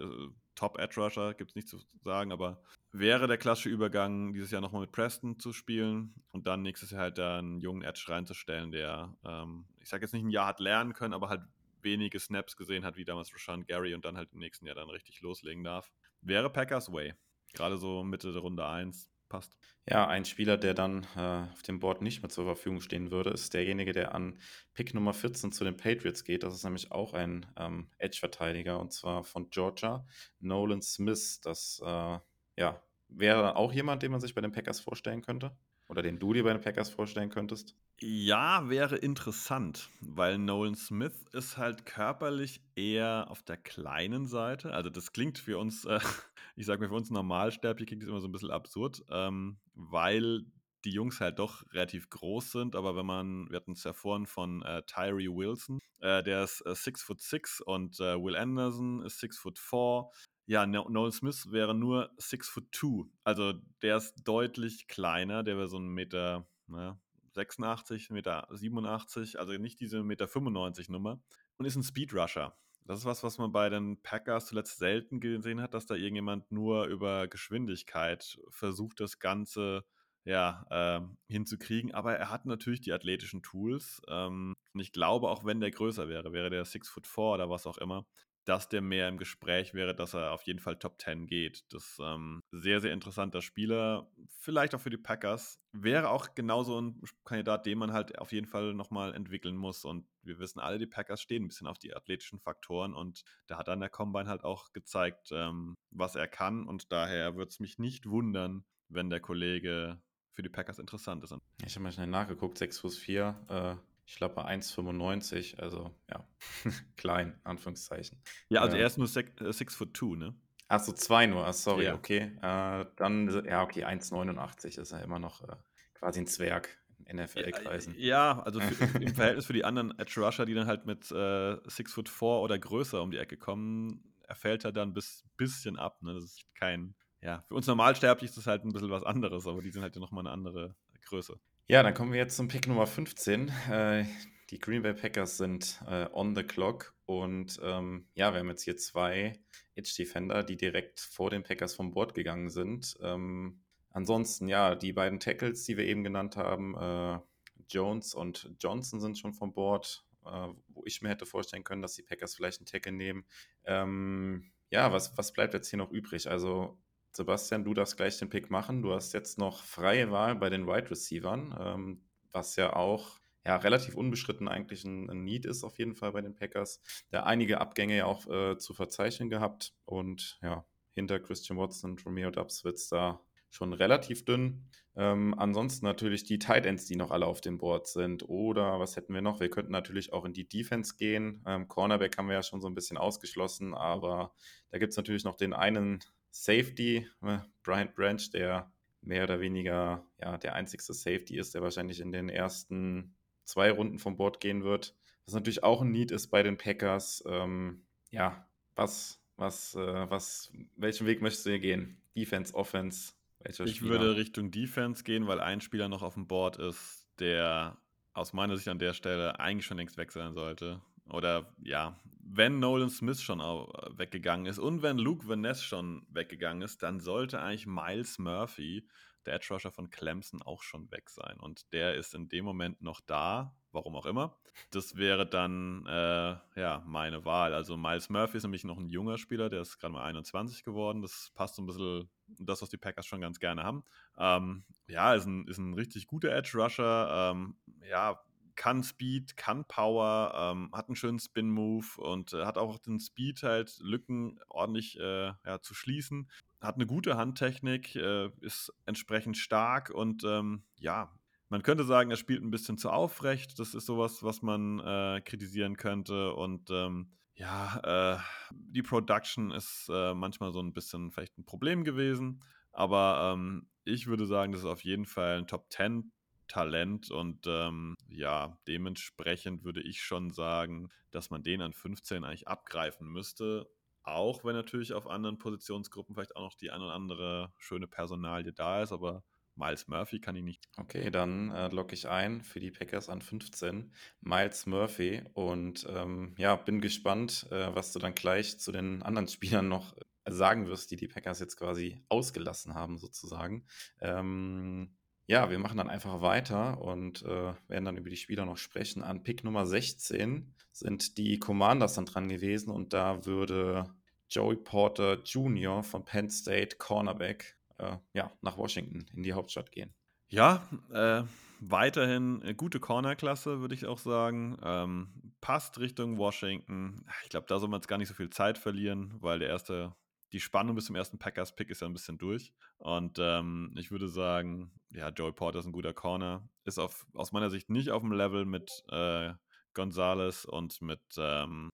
Top Edge Rusher, gibt es nicht zu sagen, aber wäre der klassische Übergang, dieses Jahr nochmal mit Preston zu spielen und dann nächstes Jahr halt da einen jungen Edge reinzustellen, der, ähm, ich sage jetzt nicht ein Jahr hat lernen können, aber halt wenige Snaps gesehen hat, wie damals Rashan Gary und dann halt im nächsten Jahr dann richtig loslegen darf. Wäre Packers Way. Gerade so Mitte der Runde 1 passt. Ja, ein Spieler, der dann äh, auf dem Board nicht mehr zur Verfügung stehen würde, ist derjenige, der an Pick Nummer 14 zu den Patriots geht. Das ist nämlich auch ein ähm, Edge-Verteidiger und zwar von Georgia, Nolan Smith. Das äh, ja, wäre auch jemand, den man sich bei den Packers vorstellen könnte. Oder den du dir bei den Packers vorstellen könntest? Ja, wäre interessant, weil Nolan Smith ist halt körperlich eher auf der kleinen Seite. Also das klingt für uns, äh, ich sage mir für uns Normalsterbliche klingt das immer so ein bisschen absurd, ähm, weil die Jungs halt doch relativ groß sind, aber wenn man, wir hatten es ja vorhin von äh, Tyree Wilson, äh, der ist äh, 6 foot 6 und äh, Will Anderson ist 6 foot 4. Ja, Nolan Smith wäre nur 6 foot 2. Also der ist deutlich kleiner, der wäre so ein Meter, naja, 86, Meter 87, also nicht diese Meter 95 Nummer und ist ein Speedrusher. Das ist was, was man bei den Packers zuletzt selten gesehen hat, dass da irgendjemand nur über Geschwindigkeit versucht, das Ganze ja, äh, hinzukriegen. Aber er hat natürlich die athletischen Tools. Ähm, und ich glaube, auch wenn der größer wäre, wäre der 6 foot 4 oder was auch immer, dass der mehr im Gespräch wäre, dass er auf jeden Fall Top 10 geht. Das ist ähm, sehr, sehr interessanter Spieler. Vielleicht auch für die Packers. Wäre auch genauso ein Kandidat, den man halt auf jeden Fall nochmal entwickeln muss. Und wir wissen alle, die Packers stehen ein bisschen auf die athletischen Faktoren. Und da hat dann der Combine halt auch gezeigt, ähm, was er kann. Und daher würde es mich nicht wundern, wenn der Kollege für die Packers interessant ist. Ich habe mal schnell nachgeguckt, 6 Fuß 4, äh, ich glaube 1,95, also ja, klein, Anführungszeichen. Ja, also äh, er ist nur 6 äh, foot 2, ne? Achso, 2 nur, ah, sorry, ja. okay. Äh, dann, ja, okay, 1,89 ist er immer noch äh, quasi ein Zwerg in NFL-Kreisen. Ja, also für, im Verhältnis für die anderen Edge Rusher, die dann halt mit äh, 6 foot 4 oder größer um die Ecke kommen, er fällt er dann ein bis, bisschen ab. Ne? Das ist kein, ja, für uns Normalsterblich ist das halt ein bisschen was anderes, aber die sind halt ja nochmal eine andere Größe. Ja, dann kommen wir jetzt zum Pick Nummer 15. Äh, die Green Bay Packers sind äh, on the clock und ähm, ja, wir haben jetzt hier zwei Edge Defender, die direkt vor den Packers vom Board gegangen sind. Ähm, ansonsten, ja, die beiden Tackles, die wir eben genannt haben, äh, Jones und Johnson sind schon vom Board, äh, wo ich mir hätte vorstellen können, dass die Packers vielleicht einen Tackle nehmen. Ähm, ja, was, was bleibt jetzt hier noch übrig? Also Sebastian, du darfst gleich den Pick machen. Du hast jetzt noch freie Wahl bei den Wide Receivern, ähm, was ja auch ja, relativ unbeschritten eigentlich ein, ein, Need ist auf jeden Fall bei den Packers. Da einige Abgänge ja auch äh, zu verzeichnen gehabt und ja, hinter Christian Watson und Romeo Dubs wird es da schon relativ dünn. Ähm, ansonsten natürlich die Tight Ends, die noch alle auf dem Board sind. Oder was hätten wir noch? Wir könnten natürlich auch in die Defense gehen. Ähm, Cornerback haben wir ja schon so ein bisschen ausgeschlossen, aber da gibt es natürlich noch den einen Safety, äh, Bryant Branch, der mehr oder weniger ja, der einzigste Safety ist, der wahrscheinlich in den ersten zwei Runden vom Board gehen wird. Was natürlich auch ein Need ist bei den Packers. Ähm, ja, was, was, äh, was, welchen Weg möchtest du hier gehen? Defense, Offense? Welcher ich Spieler? würde Richtung Defense gehen, weil ein Spieler noch auf dem Board ist, der aus meiner Sicht an der Stelle eigentlich schon längst weg sein sollte. Oder ja, wenn Nolan Smith schon weggegangen ist und wenn Luke Van Ness schon weggegangen ist, dann sollte eigentlich Miles Murphy, der Edge Rusher von Clemson, auch schon weg sein. Und der ist in dem Moment noch da. warum auch immer. Das wäre dann äh, ja meine Wahl. Also Miles Murphy ist nämlich noch ein junger Spieler, der ist gerade mal 21 geworden. Das passt so ein bisschen das, was die Packers schon ganz gerne haben. Ähm, ja, ist ein, ist ein richtig guter Edge Rusher. Ähm, ja, kann Speed, kann Power, ähm, hat einen schönen Spin-Move und äh, hat auch den Speed halt, Lücken ordentlich äh, ja, zu schließen. Hat eine gute Handtechnik, äh, ist entsprechend stark und ähm, ja, man könnte sagen, er spielt ein bisschen zu aufrecht. Das ist sowas, was man äh, kritisieren könnte und ähm, ja, äh, die Production ist äh, manchmal so ein bisschen vielleicht ein Problem gewesen. Aber ähm, ich würde sagen, das ist auf jeden Fall ein Top 10 Talent und ähm, ja, dementsprechend würde ich schon sagen, dass man den an 15 eigentlich abgreifen müsste. Auch wenn natürlich auf anderen Positionsgruppen vielleicht auch noch die eine oder andere schöne Personalie da ist, aber Miles Murphy kann ich nicht. Okay, dann äh, logge ich ein für die Packers an 15. Miles Murphy. Und ähm, ja, bin gespannt, äh, was du dann gleich zu den anderen Spielern noch sagen wirst, die die Packers jetzt quasi ausgelassen haben, sozusagen. Ähm, ja, wir machen dann einfach weiter und äh, werden dann über die Spieler noch sprechen. An Pick Nummer 16 sind die Commanders dann dran gewesen und da würde Joey Porter Jr. von Penn State Cornerback äh, ja, nach Washington in die Hauptstadt gehen. Ja, äh, weiterhin gute Cornerklasse, würde ich auch sagen. Ähm, passt Richtung Washington. Ich glaube, da soll man jetzt gar nicht so viel Zeit verlieren, weil der erste die Spannung bis zum ersten Packers-Pick ist ja ein bisschen durch. Und ähm, ich würde sagen, ja, Joey Porter ist ein guter Corner. Ist auf, aus meiner Sicht nicht auf dem Level mit äh, Gonzalez und mit ähm,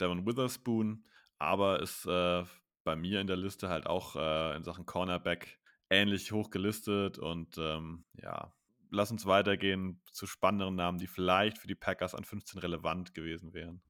Devon Witherspoon, aber ist äh, bei mir in der Liste halt auch äh, in Sachen Cornerback ähnlich hoch gelistet. Und ähm, ja, lass uns weitergehen zu spannenderen Namen, die vielleicht für die Packers an 15 relevant gewesen wären.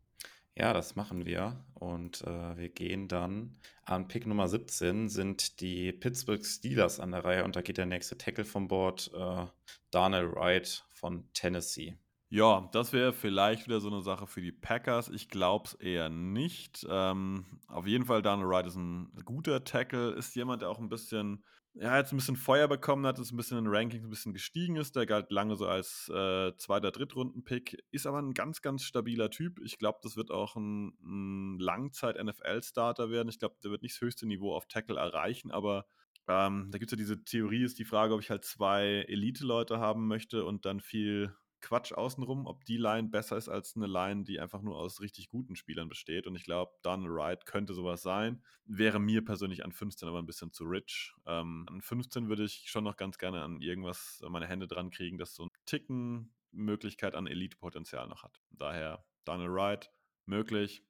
Ja, das machen wir. Und äh, wir gehen dann an Pick Nummer 17 sind die Pittsburgh Steelers an der Reihe und da geht der nächste Tackle vom Board, äh, Darnell Wright von Tennessee. Ja, das wäre vielleicht wieder so eine Sache für die Packers. Ich glaube es eher nicht. Ähm, auf jeden Fall, Darnell Wright ist ein guter Tackle, ist jemand, der auch ein bisschen ja, jetzt ein bisschen Feuer bekommen hat, ist ein bisschen in den Rankings ein bisschen gestiegen ist. Der galt lange so als äh, zweiter, Drittrunden-Pick, ist aber ein ganz, ganz stabiler Typ. Ich glaube, das wird auch ein, ein Langzeit-NFL-Starter werden. Ich glaube, der wird nicht das höchste Niveau auf Tackle erreichen, aber ähm, da gibt es ja diese Theorie, ist die Frage, ob ich halt zwei Elite-Leute haben möchte und dann viel Quatsch außenrum, ob die Line besser ist als eine Line, die einfach nur aus richtig guten Spielern besteht. Und ich glaube, Donald Wright könnte sowas sein. Wäre mir persönlich an 15 aber ein bisschen zu rich. Ähm, an 15 würde ich schon noch ganz gerne an irgendwas meine Hände dran kriegen, das so ein Ticken Möglichkeit an Elite-Potenzial noch hat. Daher Donald Wright möglich.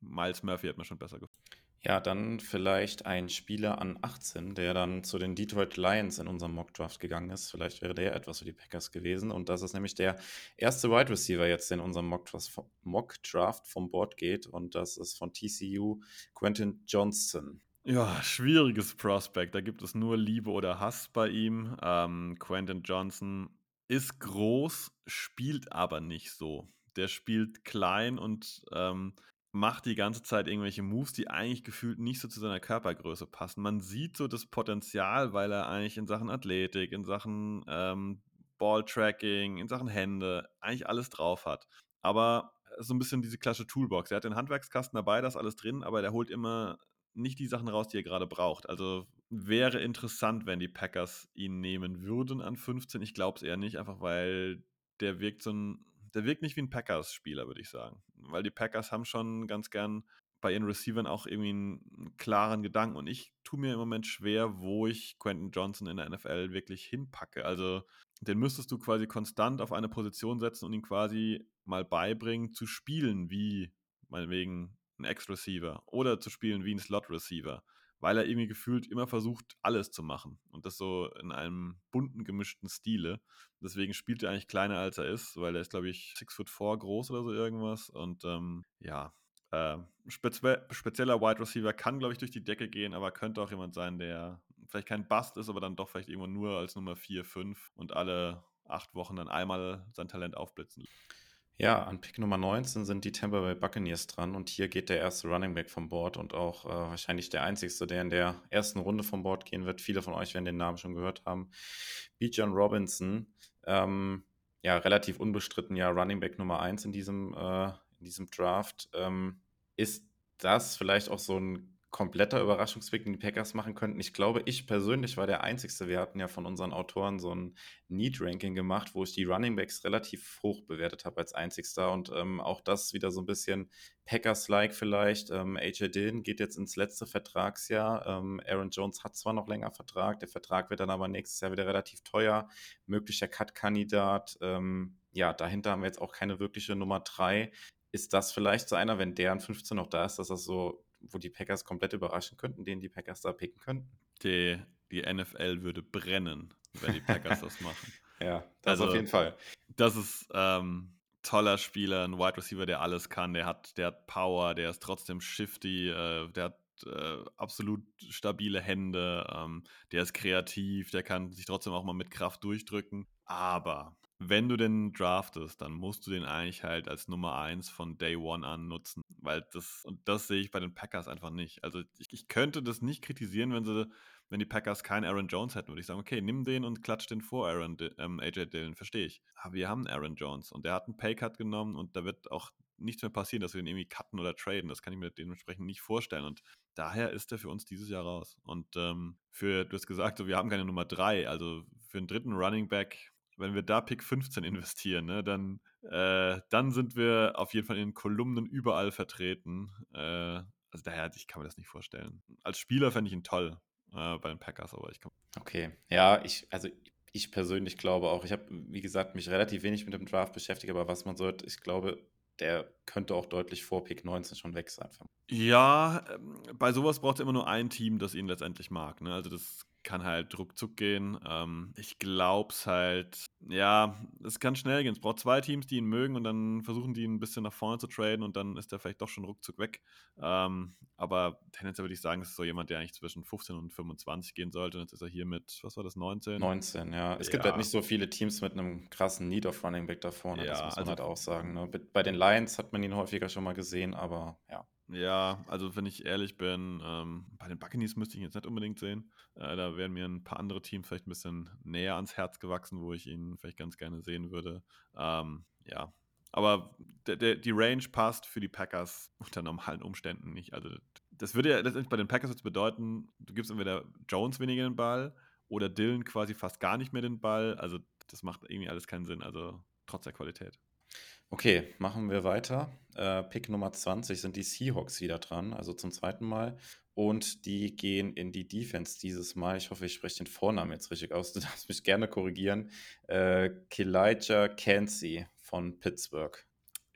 Miles Murphy hat mir schon besser gefallen. Ja, dann vielleicht ein Spieler an 18, der dann zu den Detroit Lions in unserem Mockdraft gegangen ist. Vielleicht wäre der etwas für die Packers gewesen. Und das ist nämlich der erste Wide Receiver jetzt, der in unserem Mockdraft vom Board geht. Und das ist von TCU Quentin Johnston. Ja, schwieriges Prospect. Da gibt es nur Liebe oder Hass bei ihm. Ähm, Quentin Johnson ist groß, spielt aber nicht so. Der spielt klein und ähm, macht die ganze Zeit irgendwelche Moves, die eigentlich gefühlt nicht so zu seiner Körpergröße passen. Man sieht so das Potenzial, weil er eigentlich in Sachen Athletik, in Sachen ähm, Balltracking, in Sachen Hände eigentlich alles drauf hat. Aber so ein bisschen diese klassische Toolbox. Er hat den Handwerkskasten dabei, das alles drin, aber der holt immer nicht die Sachen raus, die er gerade braucht. Also wäre interessant, wenn die Packers ihn nehmen würden an 15. Ich glaube es eher nicht, einfach weil der wirkt so ein der wirkt nicht wie ein Packers-Spieler, würde ich sagen. Weil die Packers haben schon ganz gern bei ihren Receivern auch irgendwie einen klaren Gedanken. Und ich tue mir im Moment schwer, wo ich Quentin Johnson in der NFL wirklich hinpacke. Also den müsstest du quasi konstant auf eine Position setzen und ihn quasi mal beibringen, zu spielen wie meinetwegen ein Ex-Receiver oder zu spielen wie ein Slot-Receiver weil er irgendwie gefühlt immer versucht, alles zu machen. Und das so in einem bunten, gemischten Stile. Deswegen spielt er eigentlich kleiner, als er ist, weil er ist, glaube ich, 6 foot 4 groß oder so irgendwas. Und ähm, ja, äh, spezie spezieller Wide Receiver kann, glaube ich, durch die Decke gehen, aber könnte auch jemand sein, der vielleicht kein Bust ist, aber dann doch vielleicht irgendwo nur als Nummer 4, 5 und alle acht Wochen dann einmal sein Talent aufblitzen. Ja, an Pick Nummer 19 sind die Tampa Bay Buccaneers dran und hier geht der erste Running Back vom Board und auch äh, wahrscheinlich der einzigste, der in der ersten Runde vom Board gehen wird. Viele von euch werden den Namen schon gehört haben. B. John Robinson. Ähm, ja relativ unbestritten ja Running Back Nummer 1 in diesem, äh, in diesem Draft. Ähm, ist das vielleicht auch so ein kompletter Überraschungsweg, den die Packers machen könnten. Ich glaube, ich persönlich war der Einzige. Wir hatten ja von unseren Autoren so ein Need-Ranking gemacht, wo ich die Running Backs relativ hoch bewertet habe als Einzigster. Und ähm, auch das wieder so ein bisschen Packers-like vielleicht. Ähm, AJ Dillon geht jetzt ins letzte Vertragsjahr. Ähm, Aaron Jones hat zwar noch länger Vertrag, der Vertrag wird dann aber nächstes Jahr wieder relativ teuer. Möglicher Cut-Kandidat. Ähm, ja, dahinter haben wir jetzt auch keine wirkliche Nummer 3. Ist das vielleicht so einer, wenn der an 15 noch da ist, dass das so wo die Packers komplett überraschen könnten, den die Packers da picken könnten. Die, die NFL würde brennen, wenn die Packers das machen. Ja, das also, auf jeden Fall. Das ist ähm, toller Spieler, ein Wide Receiver, der alles kann. Der hat, der hat Power, der ist trotzdem shifty, äh, der hat äh, absolut stabile Hände, ähm, der ist kreativ, der kann sich trotzdem auch mal mit Kraft durchdrücken. Aber wenn du den draftest, dann musst du den eigentlich halt als Nummer 1 von Day One an nutzen. Weil das, und das sehe ich bei den Packers einfach nicht. Also ich, ich könnte das nicht kritisieren, wenn sie, wenn die Packers keinen Aaron Jones hätten, würde ich sagen, okay, nimm den und klatsch den vor Aaron, ähm, AJ Dillon, verstehe ich. Aber wir haben Aaron Jones und der hat einen Paycut genommen und da wird auch nichts mehr passieren, dass wir den irgendwie cutten oder traden. Das kann ich mir dementsprechend nicht vorstellen. Und daher ist er für uns dieses Jahr raus. Und ähm, für, du hast gesagt, so, wir haben keine Nummer 3, also für einen dritten Running Back wenn wir da Pick 15 investieren, ne, dann, äh, dann sind wir auf jeden Fall in den Kolumnen überall vertreten. Äh, also daher, ich kann mir das nicht vorstellen. Als Spieler fände ich ihn toll äh, bei den Packers, aber ich kann. Okay, ja, ich, also ich persönlich glaube auch, ich habe, wie gesagt, mich relativ wenig mit dem Draft beschäftigt, aber was man sollte, ich glaube, der könnte auch deutlich vor Pick 19 schon weg sein. Ja, ähm, bei sowas braucht es immer nur ein Team, das ihn letztendlich mag. Ne? Also das kann halt ruckzuck gehen. Ähm, ich glaube es halt, ja, es kann schnell gehen. Es braucht zwei Teams, die ihn mögen und dann versuchen die ihn ein bisschen nach vorne zu traden und dann ist er vielleicht doch schon ruckzuck weg. Ähm, aber tendenziell würde ich sagen, es ist so jemand, der eigentlich zwischen 15 und 25 gehen sollte. Und jetzt ist er hier mit, was war das, 19? 19, ja. Es ja. gibt halt nicht so viele Teams mit einem krassen Need of Running Back da vorne, ja, das muss man also, halt auch sagen. Ne? Bei den Lions hat man ihn häufiger schon mal gesehen, aber ja. Ja, also wenn ich ehrlich bin, ähm, bei den Buccaneers müsste ich ihn jetzt nicht unbedingt sehen. Äh, da wären mir ein paar andere Teams vielleicht ein bisschen näher ans Herz gewachsen, wo ich ihn vielleicht ganz gerne sehen würde. Ähm, ja, aber der, der, die Range passt für die Packers unter normalen Umständen nicht. Also das würde ja letztendlich bei den Packers jetzt bedeuten, du gibst entweder Jones weniger den Ball oder Dylan quasi fast gar nicht mehr den Ball. Also das macht irgendwie alles keinen Sinn, also trotz der Qualität. Okay, machen wir weiter. Äh, Pick Nummer 20 sind die Seahawks wieder dran, also zum zweiten Mal. Und die gehen in die Defense dieses Mal. Ich hoffe, ich spreche den Vornamen jetzt richtig aus. Du darfst mich gerne korrigieren. Äh, Kalijah Cansey von Pittsburgh.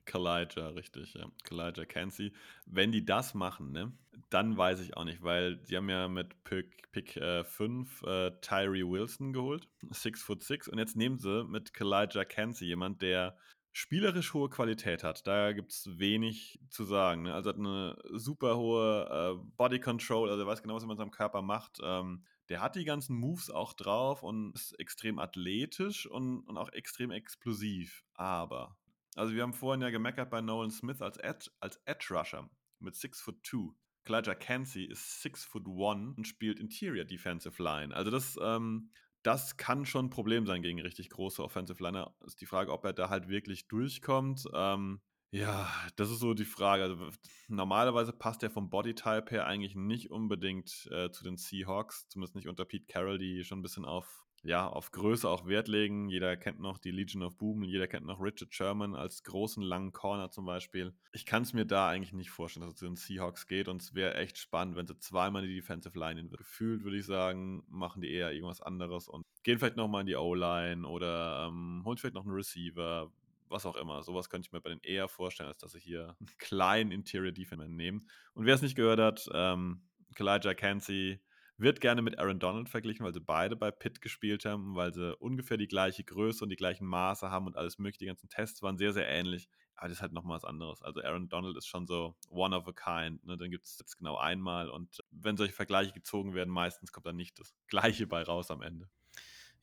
Kalijah, richtig, ja. Kalijah Cansey. Wenn die das machen, ne, dann weiß ich auch nicht, weil die haben ja mit Pick, Pick äh, 5 äh, Tyree Wilson geholt, 6 foot 6, und jetzt nehmen sie mit Kalijah Cansey jemand, der spielerisch hohe Qualität hat. Da gibt es wenig zu sagen. Ne? Also hat eine super hohe äh, Body Control, also er weiß genau, was er mit seinem Körper macht. Ähm, der hat die ganzen Moves auch drauf und ist extrem athletisch und, und auch extrem explosiv. Aber, also wir haben vorhin ja gemeckert bei Nolan Smith als Edge, als Edge Rusher mit 6 foot 2. Elijah Cansey ist 6 foot 1 und spielt Interior Defensive Line. Also das ähm, das kann schon ein Problem sein gegen richtig große Offensive Liner. Ist die Frage, ob er da halt wirklich durchkommt. Ähm, ja, das ist so die Frage. Also, normalerweise passt er vom Bodytype her eigentlich nicht unbedingt äh, zu den Seahawks, zumindest nicht unter Pete Carroll, die schon ein bisschen auf ja, auf Größe auch Wert legen. Jeder kennt noch die Legion of Boom, jeder kennt noch Richard Sherman als großen, langen Corner zum Beispiel. Ich kann es mir da eigentlich nicht vorstellen, dass es zu den Seahawks geht und es wäre echt spannend, wenn sie zweimal in die Defensive Line in Gefühlt würde ich sagen, machen die eher irgendwas anderes und gehen vielleicht nochmal in die O-Line oder ähm, holen vielleicht noch einen Receiver, was auch immer. Sowas könnte ich mir bei den eher vorstellen, als dass sie hier einen kleinen Interior Defense nehmen. Und wer es nicht gehört hat, ähm, Kalijah Cansey wird gerne mit Aaron Donald verglichen, weil sie beide bei Pitt gespielt haben, weil sie ungefähr die gleiche Größe und die gleichen Maße haben und alles mögliche. Die ganzen Tests waren sehr, sehr ähnlich. Aber das ist halt nochmal was anderes. Also Aaron Donald ist schon so one of a kind. Ne? Dann gibt es jetzt genau einmal. Und wenn solche Vergleiche gezogen werden, meistens kommt dann nicht das Gleiche bei raus am Ende.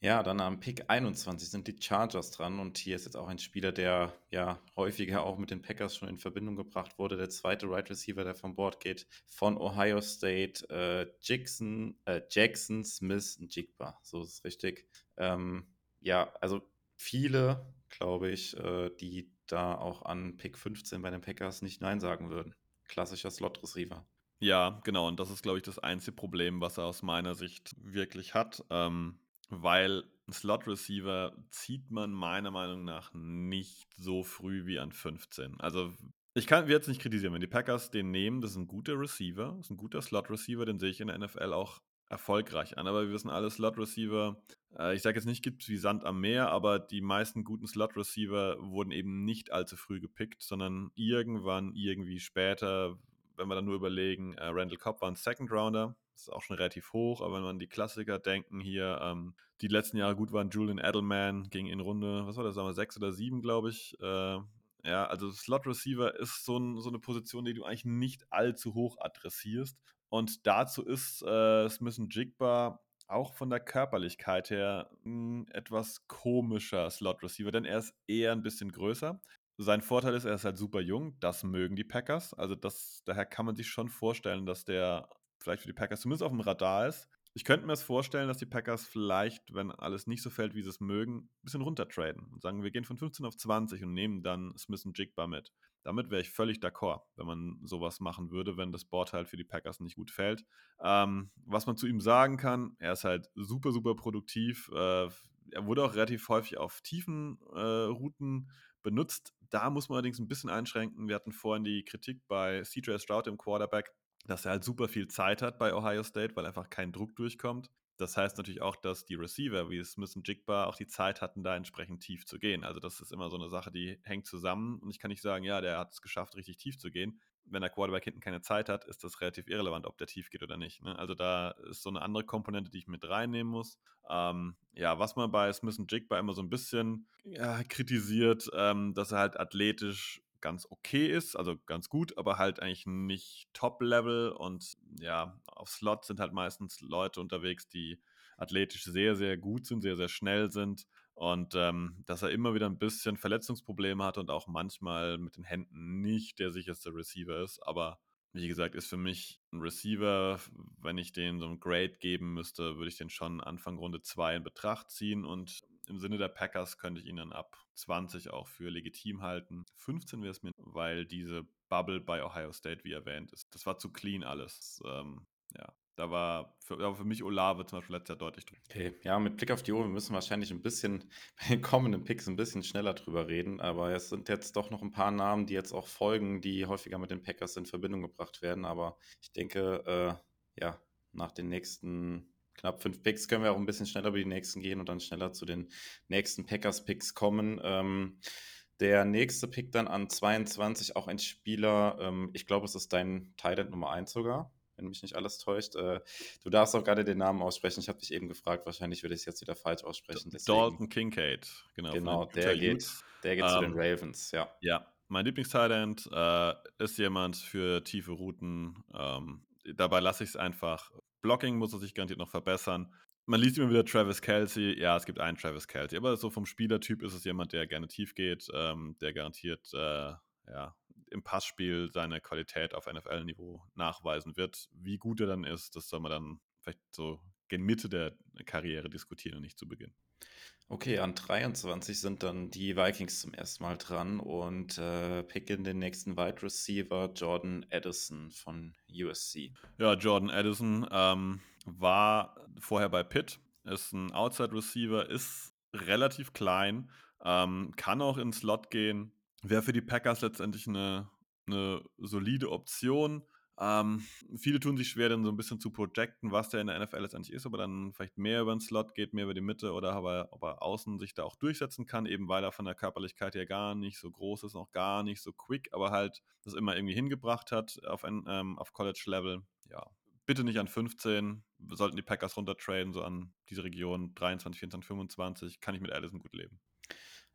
Ja, dann am Pick 21 sind die Chargers dran und hier ist jetzt auch ein Spieler, der ja häufiger auch mit den Packers schon in Verbindung gebracht wurde. Der zweite Right Receiver, der vom Board geht, von Ohio State, äh, Jackson, äh, Jackson Smith Jigba, so ist es richtig. Ähm, ja, also viele glaube ich, äh, die da auch an Pick 15 bei den Packers nicht Nein sagen würden. Klassischer Slot-Receiver. Ja, genau. Und das ist, glaube ich, das einzige Problem, was er aus meiner Sicht wirklich hat. Ähm, weil ein Slot-Receiver zieht man meiner Meinung nach nicht so früh wie an 15. Also ich kann jetzt nicht kritisieren, wenn die Packers den nehmen, das ist ein guter Receiver, das ist ein guter Slot-Receiver, den sehe ich in der NFL auch erfolgreich an. Aber wir wissen alle, Slot-Receiver, äh, ich sage jetzt nicht, gibt es wie Sand am Meer, aber die meisten guten Slot-Receiver wurden eben nicht allzu früh gepickt, sondern irgendwann, irgendwie später, wenn wir dann nur überlegen, äh, Randall Cobb war ein Second Rounder, das ist auch schon relativ hoch, aber wenn man die Klassiker denken hier, ähm, die letzten Jahre gut waren, Julian Edelman ging in Runde, was war das, sagen wir, sechs oder sieben, glaube ich. Äh, ja, also Slot Receiver ist so, ein, so, eine Position, die du eigentlich nicht allzu hoch adressierst. Und dazu ist äh, Smith Jigba auch von der Körperlichkeit her ein etwas komischer Slot Receiver, denn er ist eher ein bisschen größer. Sein Vorteil ist, er ist halt super jung. Das mögen die Packers. Also das, daher kann man sich schon vorstellen, dass der vielleicht für die Packers zumindest auf dem Radar ist. Ich könnte mir das vorstellen, dass die Packers vielleicht, wenn alles nicht so fällt, wie sie es mögen, ein bisschen runtertraden und sagen, wir gehen von 15 auf 20 und nehmen dann Smith und Jigba mit. Damit wäre ich völlig d'accord, wenn man sowas machen würde, wenn das Board halt für die Packers nicht gut fällt. Ähm, was man zu ihm sagen kann, er ist halt super, super produktiv. Äh, er wurde auch relativ häufig auf tiefen äh, Routen benutzt. Da muss man allerdings ein bisschen einschränken. Wir hatten vorhin die Kritik bei CJ Stroud im Quarterback dass er halt super viel Zeit hat bei Ohio State, weil einfach kein Druck durchkommt. Das heißt natürlich auch, dass die Receiver wie Smith und Jigba auch die Zeit hatten, da entsprechend tief zu gehen. Also das ist immer so eine Sache, die hängt zusammen. Und ich kann nicht sagen, ja, der hat es geschafft, richtig tief zu gehen. Wenn der Quarterback hinten keine Zeit hat, ist das relativ irrelevant, ob der tief geht oder nicht. Ne? Also da ist so eine andere Komponente, die ich mit reinnehmen muss. Ähm, ja, was man bei Smith und Jigba immer so ein bisschen ja, kritisiert, ähm, dass er halt athletisch ganz okay ist, also ganz gut, aber halt eigentlich nicht Top-Level. Und ja, auf Slot sind halt meistens Leute unterwegs, die athletisch sehr, sehr gut sind, sehr, sehr schnell sind. Und ähm, dass er immer wieder ein bisschen Verletzungsprobleme hat und auch manchmal mit den Händen nicht der sicherste Receiver ist. Aber wie gesagt, ist für mich ein Receiver, wenn ich den so ein Grade geben müsste, würde ich den schon Anfang Runde 2 in Betracht ziehen. Und im Sinne der Packers könnte ich ihn dann ab 20 auch für legitim halten. 15 wäre es mir, weil diese Bubble bei Ohio State, wie erwähnt, ist. Das war zu clean alles. Ähm, ja, da war für, ja, für, mich Olave zum Beispiel letztes Jahr deutlich drüber. Okay, ja, mit Blick auf die Uhr, wir müssen wahrscheinlich ein bisschen bei den kommenden Picks ein bisschen schneller drüber reden, aber es sind jetzt doch noch ein paar Namen, die jetzt auch folgen, die häufiger mit den Packers in Verbindung gebracht werden, aber ich denke, äh, ja, nach den nächsten knapp fünf Picks können wir auch ein bisschen schneller über die nächsten gehen und dann schneller zu den nächsten Packers-Picks kommen. Ähm, der nächste Pick dann an 22, auch ein Spieler, ähm, ich glaube, es ist dein Titan Nummer 1 sogar, wenn mich nicht alles täuscht. Äh, du darfst auch gerade den Namen aussprechen. Ich habe dich eben gefragt, wahrscheinlich würde ich es jetzt wieder falsch aussprechen. Deswegen. Dalton Kincaid, genau. Genau, der geht, der geht ähm, zu den ähm, Ravens, ja. Ja, mein Lieblings-Tight äh, ist jemand für tiefe Routen. Ähm, dabei lasse ich es einfach Blocking muss er sich garantiert noch verbessern. Man liest immer wieder Travis Kelsey. Ja, es gibt einen Travis Kelsey, aber so vom Spielertyp ist es jemand, der gerne tief geht, ähm, der garantiert äh, ja, im Passspiel seine Qualität auf NFL-Niveau nachweisen wird. Wie gut er dann ist, das soll man dann vielleicht so gegen Mitte der Karriere diskutieren und nicht zu Beginn. Okay, an 23 sind dann die Vikings zum ersten Mal dran und äh, picken den nächsten Wide Receiver Jordan Addison von USC. Ja, Jordan Addison ähm, war vorher bei Pitt, ist ein Outside Receiver, ist relativ klein, ähm, kann auch ins Slot gehen, wäre für die Packers letztendlich eine, eine solide Option. Ähm, viele tun sich schwer, dann so ein bisschen zu projecten, was der in der NFL letztendlich ist, aber dann vielleicht mehr über den Slot geht, mehr über die Mitte oder aber, ob er außen sich da auch durchsetzen kann, eben weil er von der Körperlichkeit her gar nicht so groß ist, auch gar nicht so quick, aber halt das immer irgendwie hingebracht hat auf, ähm, auf College-Level. Ja, bitte nicht an 15, sollten die Packers runtertraden, so an diese Region 23, 24, 25, kann ich mit Allison gut leben.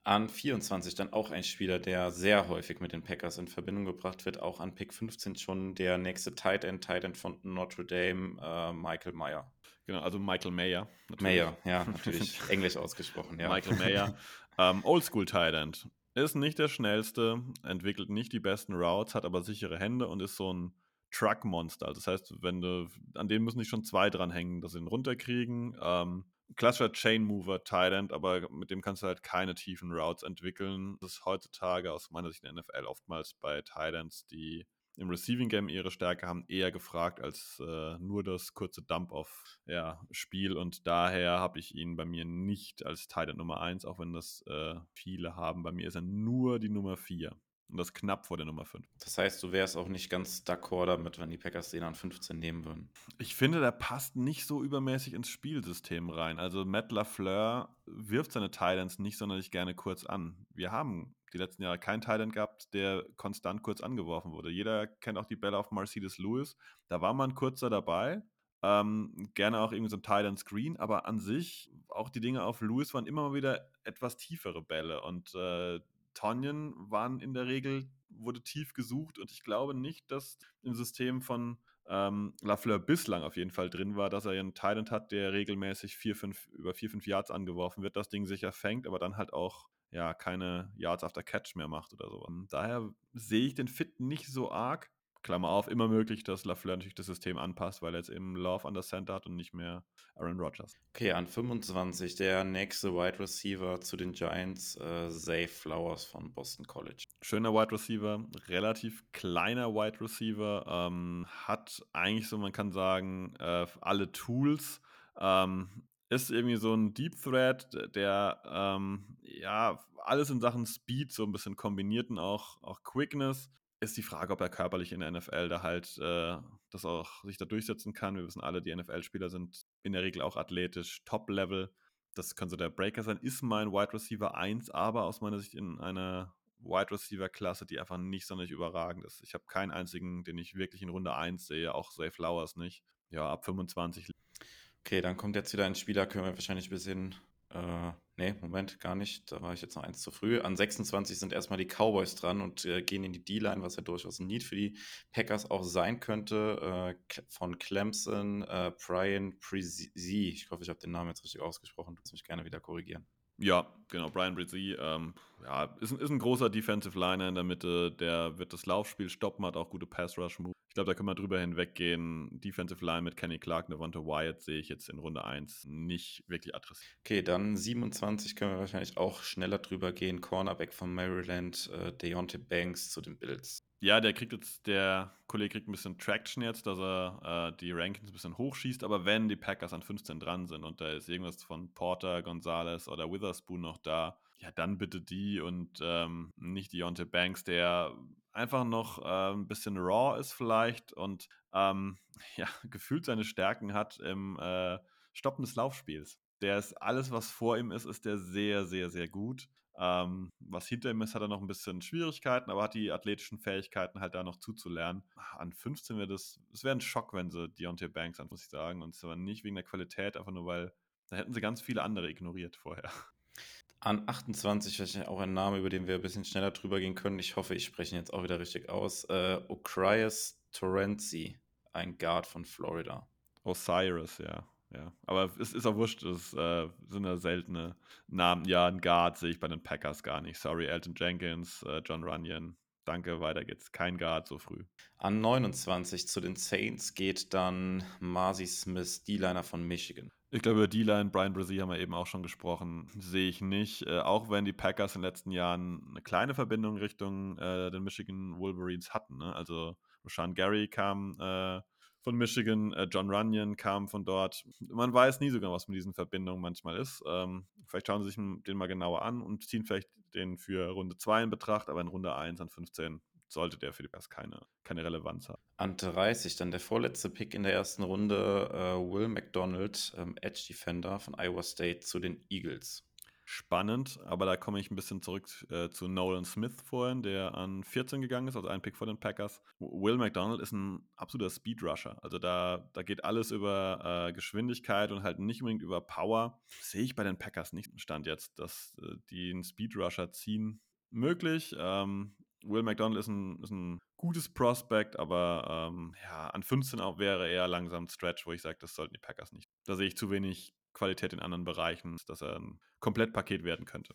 An 24 dann auch ein Spieler, der sehr häufig mit den Packers in Verbindung gebracht wird. Auch an Pick 15 schon der nächste Tight End, Tight End von Notre Dame, äh, Michael Meyer. Genau, also Michael Mayer. Natürlich. Mayer, ja, natürlich englisch ausgesprochen. Ja. Michael Mayer. ähm, Oldschool Tight End. Ist nicht der schnellste, entwickelt nicht die besten Routes, hat aber sichere Hände und ist so ein Truck-Monster. Das heißt, wenn du, an dem müssen nicht schon zwei dranhängen, dass sie ihn runterkriegen. Ähm, klassischer Chain Mover Thailand, aber mit dem kannst du halt keine tiefen Routes entwickeln. Das ist heutzutage aus meiner Sicht in der NFL oftmals bei Thailands, die im Receiving Game ihre Stärke haben, eher gefragt als äh, nur das kurze Dump-Off-Spiel. Ja, und daher habe ich ihn bei mir nicht als Titan Nummer 1, auch wenn das äh, viele haben. Bei mir ist er nur die Nummer 4. Und das knapp vor der Nummer 5. Das heißt, du wärst auch nicht ganz d'accord damit, wenn die Packers den an 15 nehmen würden. Ich finde, der passt nicht so übermäßig ins Spielsystem rein. Also Matt LaFleur wirft seine Titans nicht sonderlich gerne kurz an. Wir haben die letzten Jahre keinen Titan gehabt, der konstant kurz angeworfen wurde. Jeder kennt auch die Bälle auf Mercedes Lewis. Da war man kurzer dabei. Ähm, gerne auch irgendwie so ein Titan Screen, aber an sich auch die Dinge auf Lewis waren immer mal wieder etwas tiefere Bälle und äh, Tonjen waren in der Regel, wurde tief gesucht und ich glaube nicht, dass im System von ähm, Lafleur bislang auf jeden Fall drin war, dass er einen Talent hat, der regelmäßig vier, fünf, über 4, 5 Yards angeworfen wird, das Ding sicher fängt, aber dann halt auch ja keine Yards after Catch mehr macht oder so. Daher sehe ich den Fit nicht so arg. Klammer auf, immer möglich, dass LaFleur natürlich das System anpasst, weil er jetzt eben Love an der Center hat und nicht mehr Aaron Rodgers. Okay, an 25 der nächste Wide Receiver zu den Giants, äh, Zay Flowers von Boston College. Schöner Wide Receiver, relativ kleiner Wide Receiver, ähm, hat eigentlich so, man kann sagen, äh, alle Tools. Ähm, ist irgendwie so ein Deep Thread, der ähm, ja alles in Sachen Speed so ein bisschen kombiniert und auch, auch Quickness ist die Frage, ob er körperlich in der NFL da halt äh, das auch sich da durchsetzen kann. Wir wissen alle, die NFL-Spieler sind in der Regel auch athletisch, Top-Level. Das könnte der Breaker sein. Ist mein Wide Receiver 1, aber aus meiner Sicht in einer Wide Receiver-Klasse, die einfach nicht sonderlich überragend ist. Ich habe keinen einzigen, den ich wirklich in Runde 1 sehe, auch Zay Flowers nicht. Ja, ab 25. Okay, dann kommt jetzt wieder ein Spieler, können wir wahrscheinlich ein bisschen äh, nee, Moment, gar nicht. Da war ich jetzt noch eins zu früh. An 26 sind erstmal die Cowboys dran und äh, gehen in die D-Line, was ja durchaus ein Need für die Packers auch sein könnte. Äh, von Clemson, äh, Brian Prezi. Ich hoffe, ich habe den Namen jetzt richtig ausgesprochen. Du kannst mich gerne wieder korrigieren. Ja, genau, Brian Brizzi, ähm, ja, ist, ist, ein großer Defensive Liner in der Mitte, der wird das Laufspiel stoppen, hat auch gute Pass-Rush-Moves. Ich glaube, da können wir drüber hinweggehen. Defensive Line mit Kenny Clark, Devonta Wyatt sehe ich jetzt in Runde 1 nicht wirklich adressiert. Okay, dann 27 können wir wahrscheinlich auch schneller drüber gehen. Cornerback von Maryland, äh, Deontay Banks zu den Bills. Ja, der kriegt jetzt, der Kollege kriegt ein bisschen Traction jetzt, dass er äh, die Rankings ein bisschen hochschießt, aber wenn die Packers an 15 dran sind und da ist irgendwas von Porter, Gonzalez oder Witherspoon noch da, ja, dann bitte die und ähm, nicht Deontay Banks, der einfach noch äh, ein bisschen raw ist vielleicht und ähm, ja, gefühlt seine Stärken hat im äh, Stoppen des Laufspiels. Der ist alles, was vor ihm ist, ist der sehr, sehr, sehr gut. Ähm, was hinter ihm ist, hat er noch ein bisschen Schwierigkeiten, aber hat die athletischen Fähigkeiten halt da noch zuzulernen. An 15 wäre das, es wäre ein Schock, wenn sie Deontay Banks an, muss ich sagen. Und zwar nicht wegen der Qualität, einfach nur weil da hätten sie ganz viele andere ignoriert vorher. An 28 ist auch ein Name, über den wir ein bisschen schneller drüber gehen können. Ich hoffe, ich spreche ihn jetzt auch wieder richtig aus. Äh, Okrayas Torrenzi, ein Guard von Florida. Osiris, ja. Ja, aber es ist auch wurscht, es äh, sind ja seltene Namen. Ja, ein Guard sehe ich bei den Packers gar nicht. Sorry, Elton Jenkins, äh, John Runyon. Danke, weiter geht's. Kein Guard so früh. An 29 zu den Saints geht dann Marcy Smith, D-Liner von Michigan. Ich glaube, über D-Line, Brian Brazil haben wir eben auch schon gesprochen, sehe ich nicht. Äh, auch wenn die Packers in den letzten Jahren eine kleine Verbindung Richtung äh, den Michigan Wolverines hatten. Ne? Also Rashan Gary kam äh, von Michigan, äh, John Runyon kam von dort. Man weiß nie so genau, was mit diesen Verbindungen manchmal ist. Ähm, vielleicht schauen Sie sich den mal genauer an und ziehen vielleicht den für Runde 2 in Betracht, aber in Runde 1 an 15 sollte der für die Bears keine, keine Relevanz haben. An 30 dann der vorletzte Pick in der ersten Runde, äh, Will McDonald, ähm, Edge Defender von Iowa State zu den Eagles. Spannend, aber da komme ich ein bisschen zurück äh, zu Nolan Smith vorhin, der an 14 gegangen ist, also ein Pick vor den Packers. Will McDonald ist ein absoluter Speedrusher. Also da, da geht alles über äh, Geschwindigkeit und halt nicht unbedingt über Power. Sehe ich bei den Packers nicht Stand jetzt, dass äh, die einen Speedrusher ziehen. Möglich. Ähm, Will McDonald ist ein, ist ein gutes Prospect, aber ähm, ja, an 15 auch wäre eher langsam Stretch, wo ich sage, das sollten die Packers nicht. Da sehe ich zu wenig Qualität in anderen Bereichen, dass er ein Komplettpaket werden könnte.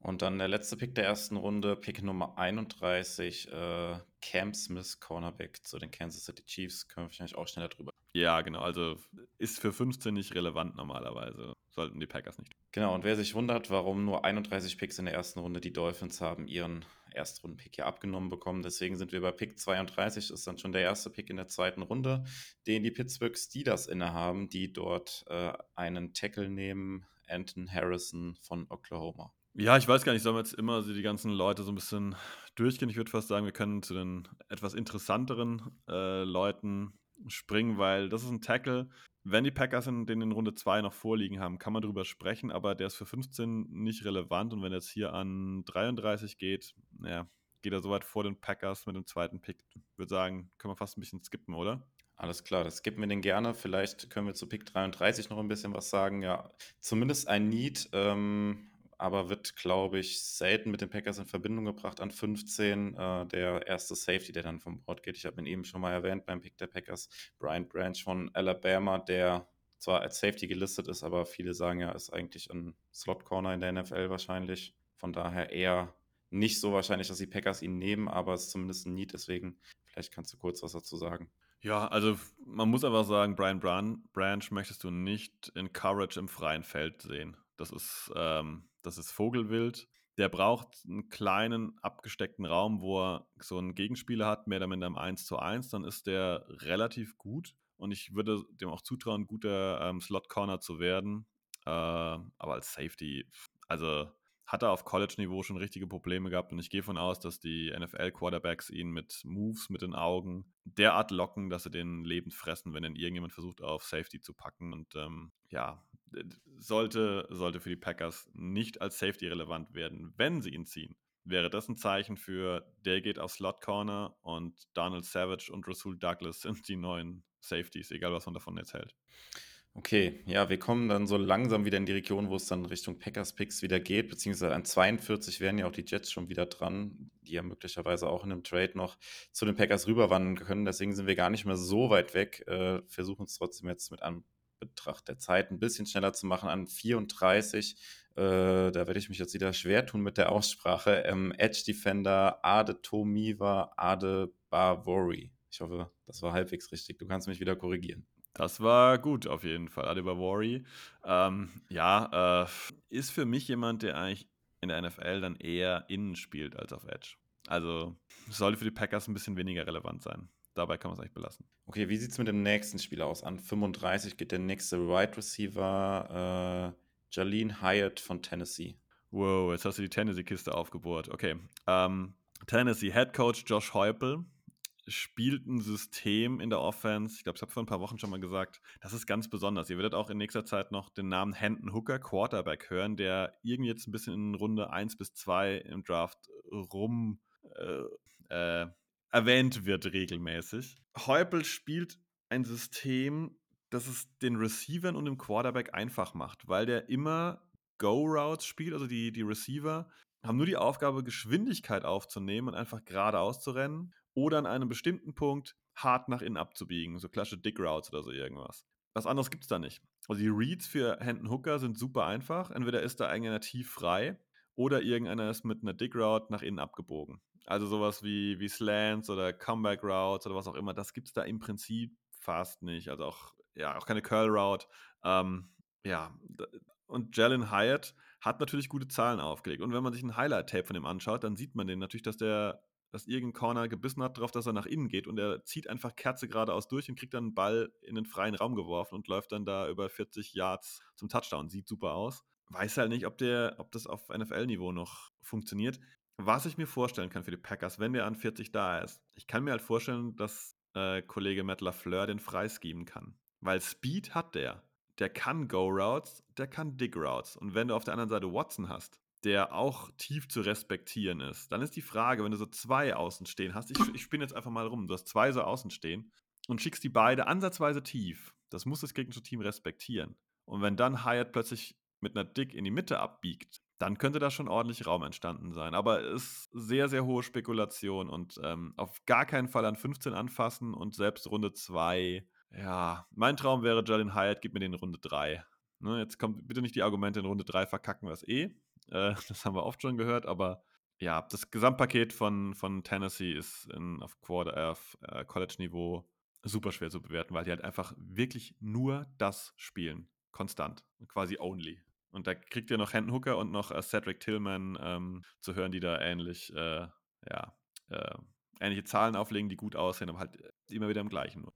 Und dann der letzte Pick der ersten Runde, Pick Nummer 31, äh, Cam Smith, Cornerback zu den Kansas City Chiefs. Können wir wahrscheinlich auch schneller drüber. Ja, genau. Also ist für 15 nicht relevant normalerweise sollten die Packers nicht. Genau, und wer sich wundert, warum nur 31 Picks in der ersten Runde, die Dolphins haben ihren Erstrunden-Pick hier abgenommen bekommen. Deswegen sind wir bei Pick 32, ist dann schon der erste Pick in der zweiten Runde, den die Pittsburgh Steelers innehaben, die dort äh, einen Tackle nehmen, Anton Harrison von Oklahoma. Ja, ich weiß gar nicht, sollen wir jetzt immer die ganzen Leute so ein bisschen durchgehen? Ich würde fast sagen, wir können zu den etwas interessanteren äh, Leuten springen, weil das ist ein Tackle. Wenn die Packers in, den in Runde 2 noch vorliegen haben, kann man darüber sprechen, aber der ist für 15 nicht relevant und wenn er jetzt hier an 33 geht, naja, geht er so weit vor den Packers mit dem zweiten Pick. Ich würde sagen, können wir fast ein bisschen skippen, oder? Alles klar, das skippen wir den gerne. Vielleicht können wir zu Pick 33 noch ein bisschen was sagen. Ja, zumindest ein Need. Ähm, aber wird, glaube ich, selten mit den Packers in Verbindung gebracht an 15. Äh, der erste Safety, der dann vom Board geht. Ich habe ihn eben schon mal erwähnt beim Pick der Packers. Brian Branch von Alabama, der zwar als Safety gelistet ist, aber viele sagen ja, ist eigentlich ein Slot-Corner in der NFL wahrscheinlich. Von daher eher nicht so wahrscheinlich, dass die Packers ihn nehmen, aber es ist zumindest ein Need. Deswegen, vielleicht kannst du kurz was dazu sagen. Ja, also man muss einfach sagen, Brian Branch möchtest du nicht in Courage im freien Feld sehen. Das ist ähm, das ist Vogelwild. Der braucht einen kleinen, abgesteckten Raum, wo er so einen Gegenspieler hat, mehr oder minder im 1 zu 1. Dann ist der relativ gut. Und ich würde dem auch zutrauen, guter ähm, Slot-Corner zu werden. Äh, aber als Safety, also hat er auf College-Niveau schon richtige Probleme gehabt und ich gehe von aus, dass die NFL-Quarterbacks ihn mit Moves mit den Augen derart locken, dass sie den lebend fressen, wenn ihn irgendjemand versucht, auf Safety zu packen. Und ähm, ja, sollte, sollte für die Packers nicht als Safety relevant werden, wenn sie ihn ziehen. Wäre das ein Zeichen für, der geht auf Slot Corner und Donald Savage und Rasul Douglas sind die neuen Safeties, egal was man davon jetzt hält. Okay, ja, wir kommen dann so langsam wieder in die Region, wo es dann Richtung Packers Picks wieder geht, beziehungsweise an 42 wären ja auch die Jets schon wieder dran, die ja möglicherweise auch in einem Trade noch zu den Packers rüberwandern können. Deswegen sind wir gar nicht mehr so weit weg. Äh, versuchen es trotzdem jetzt mit einem Betracht der Zeit ein bisschen schneller zu machen. An 34, äh, da werde ich mich jetzt wieder schwer tun mit der Aussprache. Ähm, Edge Defender Ade Tomiva Ade Bavori. Ich hoffe, das war halbwegs richtig. Du kannst mich wieder korrigieren. Das war gut auf jeden Fall. Adibawari. Ähm, ja, äh, ist für mich jemand, der eigentlich in der NFL dann eher innen spielt als auf Edge. Also sollte für die Packers ein bisschen weniger relevant sein. Dabei kann man es eigentlich belassen. Okay, wie sieht es mit dem nächsten Spieler aus? An 35 geht der nächste Wide Receiver äh, Jalene Hyatt von Tennessee. Wow, jetzt hast du die Tennessee-Kiste aufgebohrt. Okay. Ähm, Tennessee Head Coach Josh Heupel spielt ein System in der Offense. Ich glaube, ich habe vor ein paar Wochen schon mal gesagt, das ist ganz besonders. Ihr werdet auch in nächster Zeit noch den Namen Hendon Hooker, Quarterback, hören, der irgendwie jetzt ein bisschen in Runde 1 bis 2 im Draft rum äh, äh, erwähnt wird regelmäßig. Heupel spielt ein System, das es den Receivern und dem Quarterback einfach macht, weil der immer Go-Routes spielt, also die, die Receiver haben nur die Aufgabe, Geschwindigkeit aufzunehmen und einfach geradeaus zu rennen oder an einem bestimmten Punkt hart nach innen abzubiegen, so klassische Dick Routes oder so irgendwas. Was anderes gibt es da nicht. Also die Reads für Hendon Hooker sind super einfach. Entweder ist da einer tief frei oder irgendeiner ist mit einer Dick Route nach innen abgebogen. Also sowas wie, wie Slants oder Comeback Routes oder was auch immer, das gibt es da im Prinzip fast nicht. Also auch, ja, auch keine Curl Route. Ähm, ja, und Jalen Hyatt hat natürlich gute Zahlen aufgelegt. Und wenn man sich ein Highlight-Tape von ihm anschaut, dann sieht man den natürlich, dass der, dass irgendein Corner gebissen hat darauf, dass er nach innen geht und er zieht einfach Kerze geradeaus durch und kriegt dann einen Ball in den freien Raum geworfen und läuft dann da über 40 Yards zum Touchdown. Sieht super aus. Weiß halt nicht, ob der, ob das auf NFL-Niveau noch funktioniert. Was ich mir vorstellen kann für die Packers, wenn der an 40 da ist, ich kann mir halt vorstellen, dass äh, Kollege Matt LaFleur den freischemen kann. Weil Speed hat der der kann Go-Routes, der kann Dig-Routes. Und wenn du auf der anderen Seite Watson hast, der auch tief zu respektieren ist, dann ist die Frage, wenn du so zwei außen stehen hast, ich, ich spinne jetzt einfach mal rum, du hast zwei so außen stehen und schickst die beide ansatzweise tief, das muss das gegnerische Team respektieren. Und wenn dann Hyatt plötzlich mit einer Dick in die Mitte abbiegt, dann könnte da schon ordentlich Raum entstanden sein. Aber es ist sehr, sehr hohe Spekulation und ähm, auf gar keinen Fall an 15 anfassen und selbst Runde 2 ja, mein Traum wäre Jalen Hyatt, gib mir den in Runde 3. Ne, jetzt kommt bitte nicht die Argumente in Runde 3 verkacken wir es eh. Äh, das haben wir oft schon gehört, aber ja, das Gesamtpaket von, von Tennessee ist in, auf, äh, auf äh, College-Niveau super schwer zu bewerten, weil die halt einfach wirklich nur das spielen. konstant, quasi only. Und da kriegt ihr noch Hendon Hooker und noch äh, Cedric Tillman ähm, zu hören, die da ähnlich, äh, ja, äh, ähnliche Zahlen auflegen, die gut aussehen, aber halt immer wieder im gleichen.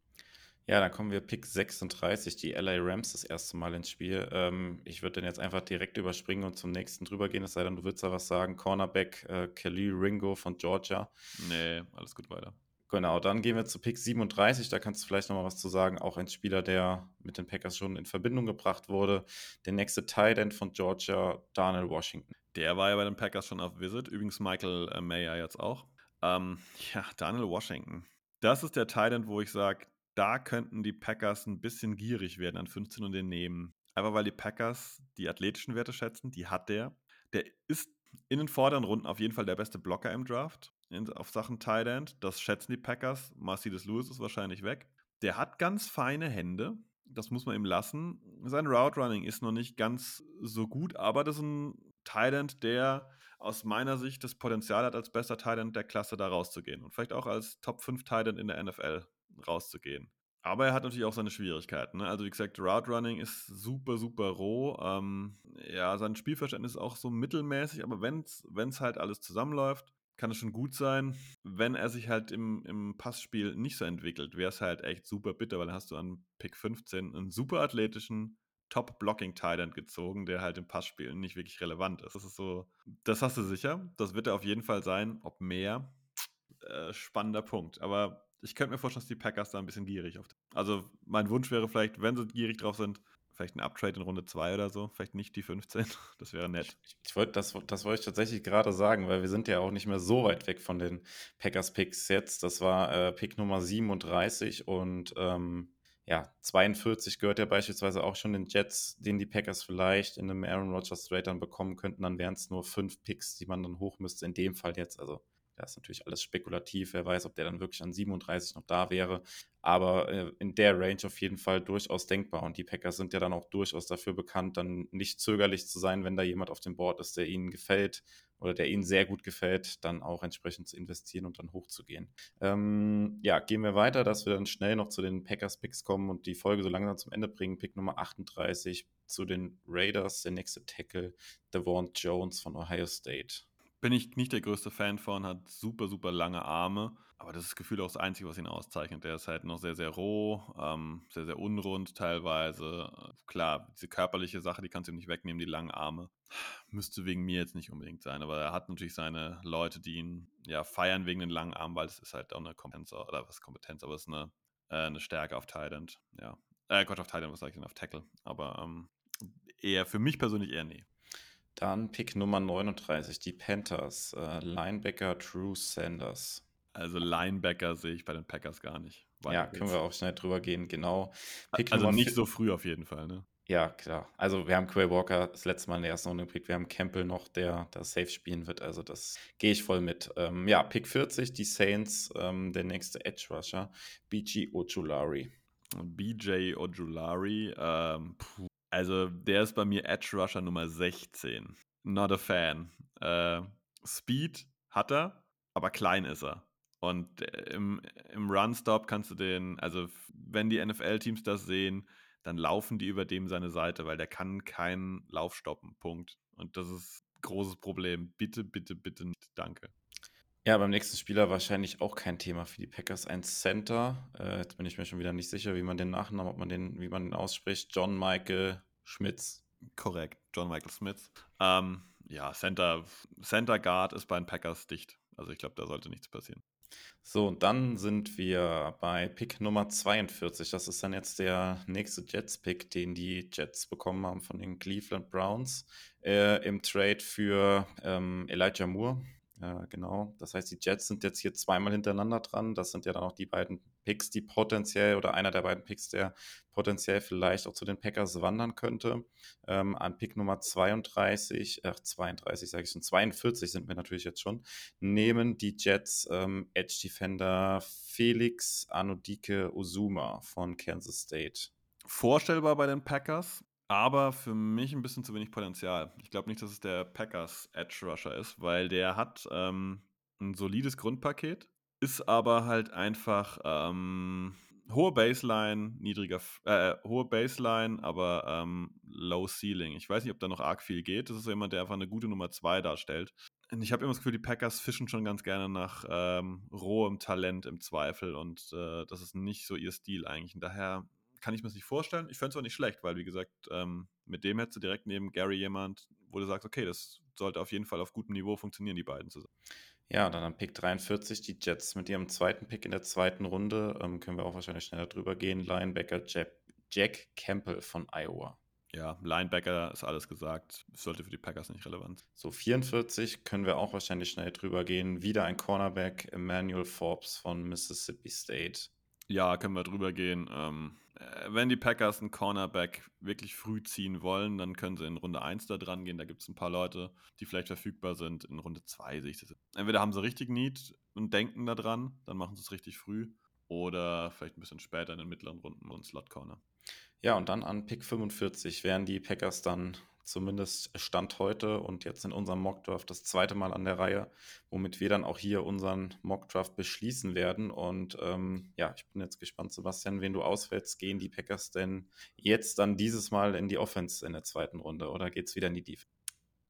Ja, dann kommen wir Pick 36, die LA Rams das erste Mal ins Spiel. Ähm, ich würde den jetzt einfach direkt überspringen und zum nächsten drüber gehen, es sei denn, du würdest da was sagen. Cornerback äh, Kelly Ringo von Georgia. Nee, alles gut weiter. Genau, dann gehen wir zu Pick 37. Da kannst du vielleicht noch mal was zu sagen. Auch ein Spieler, der mit den Packers schon in Verbindung gebracht wurde. Der nächste Tight End von Georgia, Daniel Washington. Der war ja bei den Packers schon auf Visit. Übrigens Michael äh, Mayer jetzt auch. Ähm, ja, Daniel Washington. Das ist der Tight End, wo ich sage, da könnten die Packers ein bisschen gierig werden an 15 und den nehmen. Aber weil die Packers die athletischen Werte schätzen, die hat der. Der ist in den vorderen Runden auf jeden Fall der beste Blocker im Draft in, auf Sachen Tight End. Das schätzen die Packers. Mercedes Lewis ist wahrscheinlich weg. Der hat ganz feine Hände. Das muss man ihm lassen. Sein Route Running ist noch nicht ganz so gut, aber das ist ein Tight End, der aus meiner Sicht das Potenzial hat, als bester Tight End der Klasse da rauszugehen und vielleicht auch als Top 5 Tight End in der NFL rauszugehen. Aber er hat natürlich auch seine Schwierigkeiten. Ne? Also wie gesagt, Route Running ist super, super roh. Ähm, ja, sein Spielverständnis ist auch so mittelmäßig, aber wenn es halt alles zusammenläuft, kann es schon gut sein. Wenn er sich halt im, im Passspiel nicht so entwickelt, wäre es halt echt super bitter, weil dann hast du an Pick 15 einen super athletischen, Top-Blocking-Tight gezogen, der halt im Passspiel nicht wirklich relevant ist. Das ist so, das hast du sicher. Das wird er auf jeden Fall sein. Ob mehr, äh, spannender Punkt. Aber ich könnte mir vorstellen, dass die Packers da ein bisschen gierig auf. Also mein Wunsch wäre vielleicht, wenn sie gierig drauf sind, vielleicht ein Uptrade in Runde 2 oder so, vielleicht nicht die 15. Das wäre nett. Ich, ich wollte, das, das wollte ich tatsächlich gerade sagen, weil wir sind ja auch nicht mehr so weit weg von den Packers-Picks jetzt. Das war äh, Pick Nummer 37 und ähm, ja, 42 gehört ja beispielsweise auch schon den Jets, den die Packers vielleicht in einem Aaron Rodgers Trade dann bekommen könnten. Dann wären es nur fünf Picks, die man dann hoch müsste. In dem Fall jetzt, also das ist natürlich alles spekulativ. Wer weiß, ob der dann wirklich an 37 noch da wäre. Aber äh, in der Range auf jeden Fall durchaus denkbar. Und die Packers sind ja dann auch durchaus dafür bekannt, dann nicht zögerlich zu sein, wenn da jemand auf dem Board ist, der ihnen gefällt oder der ihnen sehr gut gefällt, dann auch entsprechend zu investieren und dann hochzugehen. Ähm, ja, gehen wir weiter, dass wir dann schnell noch zu den Packers-Picks kommen und die Folge so langsam zum Ende bringen. Pick Nummer 38 zu den Raiders, der nächste Tackle, Devon Jones von Ohio State. Bin ich nicht der größte Fan von, hat super, super lange Arme. Aber das ist Gefühl auch das Einzige, was ihn auszeichnet. Der ist halt noch sehr, sehr roh, ähm, sehr, sehr unrund teilweise. Klar, diese körperliche Sache, die kannst du ihm nicht wegnehmen, die langen Arme. Müsste wegen mir jetzt nicht unbedingt sein. Aber er hat natürlich seine Leute, die ihn ja feiern wegen den langen Armen, weil es ist halt auch eine Kompetenz, oder was Kompetenz, aber es ist eine, äh, eine Stärke auf Thailand. Ja. Äh, Gott, auf Thailand, was sage ich denn, auf Tackle. Aber ähm, eher für mich persönlich eher nee. Dann Pick Nummer 39, die Panthers. Äh, Linebacker Drew Sanders. Also Linebacker sehe ich bei den Packers gar nicht. Ja, können wir auch schnell drüber gehen, genau. Pick also Nummer nicht so früh auf jeden Fall, ne? Ja, klar. Also wir haben Quay Walker das letzte Mal in der ersten Runde gepickt. Wir haben Campbell noch, der da safe spielen wird. Also das gehe ich voll mit. Ähm, ja, Pick 40, die Saints, ähm, der nächste Edge Rusher, BG Ojulari. BJ Ojulari, ähm, also, der ist bei mir Edge Rusher Nummer 16. Not a fan. Äh, Speed hat er, aber klein ist er. Und äh, im, im Run-Stop kannst du den, also wenn die NFL-Teams das sehen, dann laufen die über dem seine Seite, weil der kann keinen Lauf stoppen. Punkt. Und das ist ein großes Problem. Bitte, bitte, bitte nicht. Danke. Ja, beim nächsten Spieler wahrscheinlich auch kein Thema für die Packers. Ein Center. Äh, jetzt bin ich mir schon wieder nicht sicher, wie man den Nachnamen, ob man den, wie man den ausspricht. John Michael Schmitz. Korrekt, John Michael Smith. Ähm, ja, Center, Center Guard ist bei den Packers dicht. Also ich glaube, da sollte nichts passieren. So, und dann sind wir bei Pick Nummer 42. Das ist dann jetzt der nächste Jets-Pick, den die Jets bekommen haben von den Cleveland Browns äh, im Trade für ähm, Elijah Moore. Genau. Das heißt, die Jets sind jetzt hier zweimal hintereinander dran. Das sind ja dann auch die beiden Picks, die potenziell oder einer der beiden Picks, der potenziell vielleicht auch zu den Packers wandern könnte. Ähm, an Pick Nummer 32, ach 32 sage ich schon, 42 sind wir natürlich jetzt schon, nehmen die Jets ähm, Edge Defender Felix Anodike Uzuma von Kansas State. Vorstellbar bei den Packers, aber für mich ein bisschen zu wenig Potenzial. Ich glaube nicht, dass es der Packers Edge Rusher ist, weil der hat ähm, ein solides Grundpaket, ist aber halt einfach ähm, hohe Baseline, niedriger, äh, hohe Baseline, aber ähm, Low Ceiling. Ich weiß nicht, ob da noch arg viel geht. Das ist jemand, der einfach eine gute Nummer 2 darstellt. Und ich habe immer das Gefühl, die Packers fischen schon ganz gerne nach ähm, rohem Talent im Zweifel und äh, das ist nicht so ihr Stil eigentlich. Und daher kann ich mir das nicht vorstellen. Ich fände es auch nicht schlecht, weil, wie gesagt, ähm, mit dem hättest du direkt neben Gary jemand, wo du sagst, okay, das sollte auf jeden Fall auf gutem Niveau funktionieren, die beiden zusammen. Ja, dann am Pick 43 die Jets mit ihrem zweiten Pick in der zweiten Runde. Ähm, können wir auch wahrscheinlich schneller drüber gehen. Linebacker Jack, Jack Campbell von Iowa. Ja, Linebacker ist alles gesagt. Sollte für die Packers nicht relevant. So, 44 können wir auch wahrscheinlich schnell drüber gehen. Wieder ein Cornerback, Emmanuel Forbes von Mississippi State. Ja, können wir drüber gehen. Ähm, äh, wenn die Packers einen Cornerback wirklich früh ziehen wollen, dann können sie in Runde 1 da dran gehen. Da gibt es ein paar Leute, die vielleicht verfügbar sind. In Runde 2 sehe ich das. Entweder haben sie richtig Need und denken da dran, dann machen sie es richtig früh. Oder vielleicht ein bisschen später in den mittleren Runden und Slot Corner. Ja, und dann an Pick 45 werden die Packers dann zumindest Stand heute und jetzt in unserem Mockdraft das zweite Mal an der Reihe, womit wir dann auch hier unseren Mockdraft beschließen werden. Und ähm, ja, ich bin jetzt gespannt, Sebastian, wen du auswählst. Gehen die Packers denn jetzt dann dieses Mal in die Offense in der zweiten Runde oder geht es wieder in die Defense?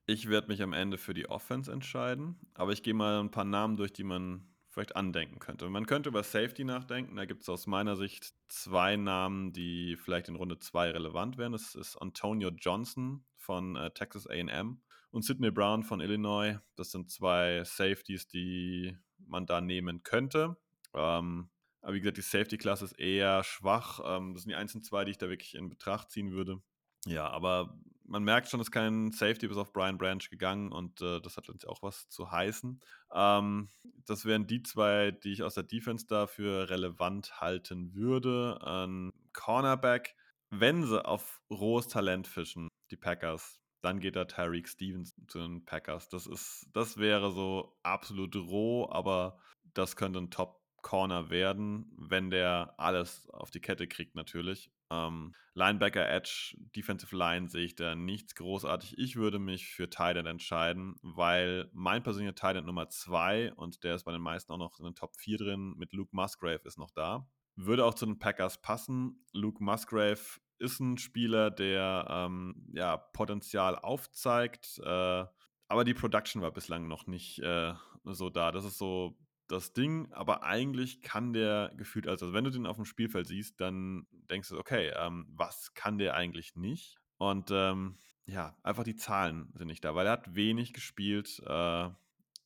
Ich werde mich am Ende für die Offense entscheiden, aber ich gehe mal ein paar Namen durch, die man vielleicht andenken könnte. Man könnte über Safety nachdenken. Da gibt es aus meiner Sicht zwei Namen, die vielleicht in Runde 2 relevant wären. Das ist Antonio Johnson von äh, Texas AM und Sidney Brown von Illinois. Das sind zwei Safeties, die man da nehmen könnte. Ähm, aber wie gesagt, die Safety-Klasse ist eher schwach. Ähm, das sind die einzigen zwei, die ich da wirklich in Betracht ziehen würde. Ja, aber man merkt schon, es ist kein Safety bis auf Brian Branch gegangen und äh, das hat uns auch was zu heißen. Ähm, das wären die zwei, die ich aus der Defense dafür relevant halten würde. Ein Cornerback, wenn sie auf rohes Talent fischen, die Packers, dann geht da Tyreek Stevens zu den Packers. Das ist, das wäre so absolut roh, aber das könnte ein Top Corner werden, wenn der alles auf die Kette kriegt, natürlich. Ähm, Linebacker, Edge, Defensive Line sehe ich da nichts großartig. Ich würde mich für Titan entscheiden, weil mein persönlicher Titan Nummer 2 und der ist bei den meisten auch noch in den Top 4 drin, mit Luke Musgrave ist noch da. Würde auch zu den Packers passen. Luke Musgrave ist ein Spieler, der ähm, ja, Potenzial aufzeigt, äh, aber die Production war bislang noch nicht äh, so da. Das ist so das Ding, aber eigentlich kann der gefühlt, also wenn du den auf dem Spielfeld siehst, dann denkst du, okay, ähm, was kann der eigentlich nicht? Und ähm, ja, einfach die Zahlen sind nicht da, weil er hat wenig gespielt, äh,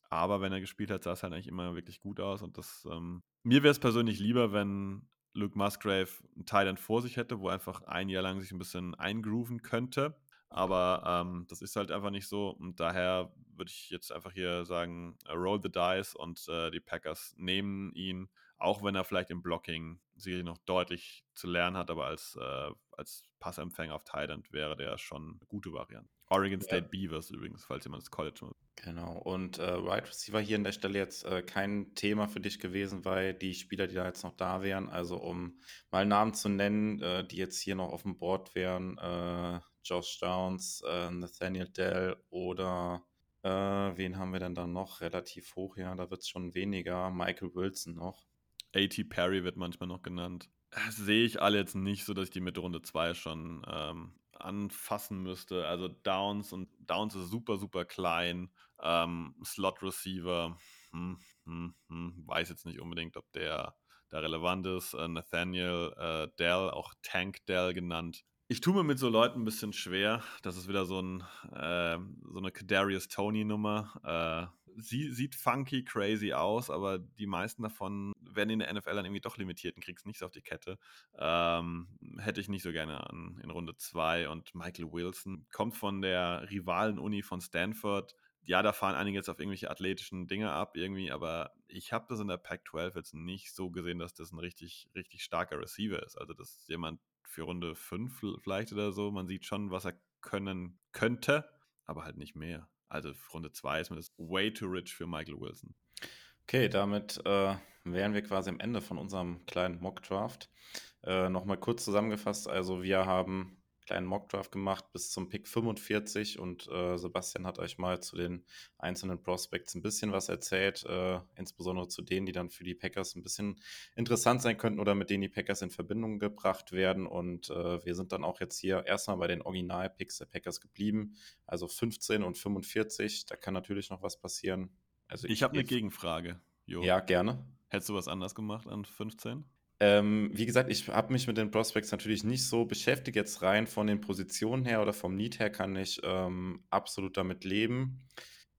aber wenn er gespielt hat, sah es halt eigentlich immer wirklich gut aus und das, ähm, mir wäre es persönlich lieber, wenn Luke Musgrave einen Thailand vor sich hätte, wo einfach ein Jahr lang sich ein bisschen eingrooven könnte aber ähm, das ist halt einfach nicht so. Und daher würde ich jetzt einfach hier sagen, uh, roll the dice und äh, die Packers nehmen ihn, auch wenn er vielleicht im Blocking sicherlich noch deutlich zu lernen hat, aber als, äh, als Passempfänger auf Thailand wäre der schon eine gute Variante. Oregon State ja. Beavers übrigens, falls jemand das College macht. Genau, und äh, Wide Receiver hier an der Stelle jetzt äh, kein Thema für dich gewesen, weil die Spieler, die da jetzt noch da wären, also um mal Namen zu nennen, äh, die jetzt hier noch auf dem Board wären, äh, Josh Downs, äh, Nathaniel Dell oder äh, wen haben wir denn da noch relativ hoch? Ja, da wird es schon weniger. Michael Wilson noch. A.T. Perry wird manchmal noch genannt. Sehe ich alle jetzt nicht so, dass ich die Mitte Runde 2 schon ähm, anfassen müsste. Also Downs und Downs ist super, super klein. Ähm, Slot Receiver, hm, hm, hm, weiß jetzt nicht unbedingt, ob der da relevant ist. Äh, Nathaniel äh, Dell, auch Tank Dell genannt, ich tue mir mit so Leuten ein bisschen schwer. Das ist wieder so, ein, äh, so eine Kadarius Tony-Nummer. Äh, sie sieht funky, crazy aus, aber die meisten davon werden in der NFL dann irgendwie doch limitiert und kriegst nichts auf die Kette. Ähm, hätte ich nicht so gerne an, in Runde 2. Und Michael Wilson kommt von der Rivalen-Uni von Stanford. Ja, da fahren einige jetzt auf irgendwelche athletischen Dinge ab irgendwie, aber ich habe das in der Pac-12 jetzt nicht so gesehen, dass das ein richtig, richtig starker Receiver ist. Also das ist jemand, für Runde 5 vielleicht oder so. Man sieht schon, was er können könnte, aber halt nicht mehr. Also Runde 2 ist mir das way too rich für Michael Wilson. Okay, damit äh, wären wir quasi am Ende von unserem kleinen Mock-Draft. Äh, Nochmal kurz zusammengefasst, also wir haben kleinen Mockdraft gemacht bis zum Pick 45 und äh, Sebastian hat euch mal zu den einzelnen Prospects ein bisschen was erzählt, äh, insbesondere zu denen, die dann für die Packers ein bisschen interessant sein könnten oder mit denen die Packers in Verbindung gebracht werden. Und äh, wir sind dann auch jetzt hier erstmal bei den Original-Picks der Packers geblieben, also 15 und 45. Da kann natürlich noch was passieren. Also ich, ich habe eine Gegenfrage. Jo. Ja, gerne. Hättest du was anders gemacht an 15? Ähm, wie gesagt, ich habe mich mit den Prospects natürlich nicht so beschäftigt. Jetzt rein von den Positionen her oder vom Need her kann ich ähm, absolut damit leben.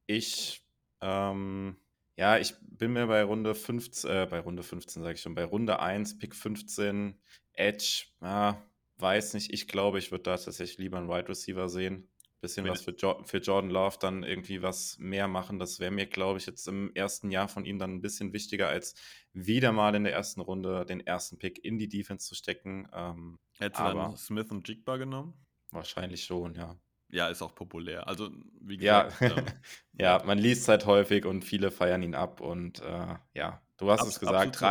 Ich, ähm, ja, ich bin mir bei Runde 15, äh, bei Runde 15 sage ich schon, bei Runde 1, Pick 15, Edge, ja, weiß nicht. Ich glaube, ich würde da tatsächlich lieber einen Wide Receiver sehen bisschen was für, jo für, Jordan Love dann irgendwie was mehr machen. Das wäre mir, glaube ich, jetzt im ersten Jahr von ihm dann ein bisschen wichtiger, als wieder mal in der ersten Runde den ersten Pick in die Defense zu stecken. Ähm, Hättest du dann Smith und Jigba genommen? Wahrscheinlich schon, ja. Ja, ist auch populär. Also, wie gesagt. Ja, ähm, ja man liest es halt häufig und viele feiern ihn ab. Und äh, ja, du hast Abs es gesagt,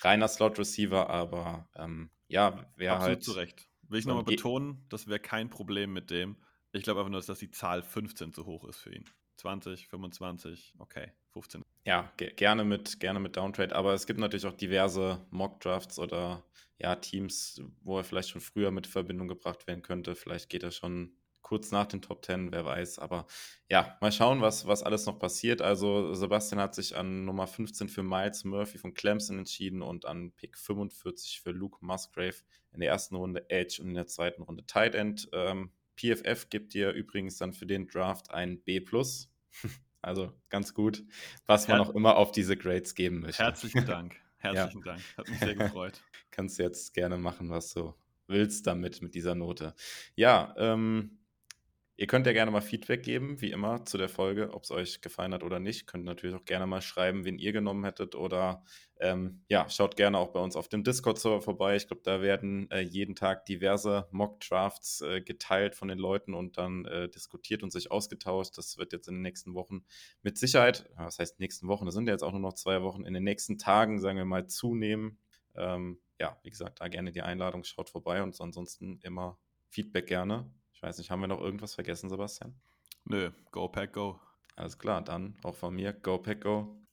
reiner Slot-Receiver, aber ähm, ja, wäre halt. zu Recht. Will ich nochmal betonen, das wäre kein Problem mit dem. Ich glaube einfach nur, dass die Zahl 15 zu hoch ist für ihn. 20, 25, okay, 15. Ja, ge gerne, mit, gerne mit Downtrade, aber es gibt natürlich auch diverse Mock-Drafts oder ja, Teams, wo er vielleicht schon früher mit Verbindung gebracht werden könnte. Vielleicht geht er schon kurz nach den Top 10, wer weiß. Aber ja, mal schauen, was, was alles noch passiert. Also Sebastian hat sich an Nummer 15 für Miles Murphy von Clemson entschieden und an Pick 45 für Luke Musgrave in der ersten Runde Edge und in der zweiten Runde Tight End. Ähm, PFF gibt dir übrigens dann für den Draft ein B. Also ganz gut, was man auch immer auf diese Grades geben möchte. Herzlichen Dank. Herzlichen ja. Dank. Hat mich sehr gefreut. Kannst du jetzt gerne machen, was du willst damit, mit dieser Note. Ja, ähm, Ihr könnt ja gerne mal Feedback geben, wie immer, zu der Folge, ob es euch gefallen hat oder nicht. Könnt natürlich auch gerne mal schreiben, wen ihr genommen hättet oder ähm, ja, schaut gerne auch bei uns auf dem Discord-Server vorbei. Ich glaube, da werden äh, jeden Tag diverse Mock-Drafts äh, geteilt von den Leuten und dann äh, diskutiert und sich ausgetauscht. Das wird jetzt in den nächsten Wochen mit Sicherheit, was heißt nächsten Wochen, das sind ja jetzt auch nur noch zwei Wochen, in den nächsten Tagen, sagen wir mal, zunehmen. Ähm, ja, wie gesagt, da gerne die Einladung, schaut vorbei und ansonsten immer Feedback gerne. Ich weiß nicht, haben wir noch irgendwas vergessen, Sebastian? Nö, Go Pack Go. Alles klar, dann auch von mir, Go Pack Go.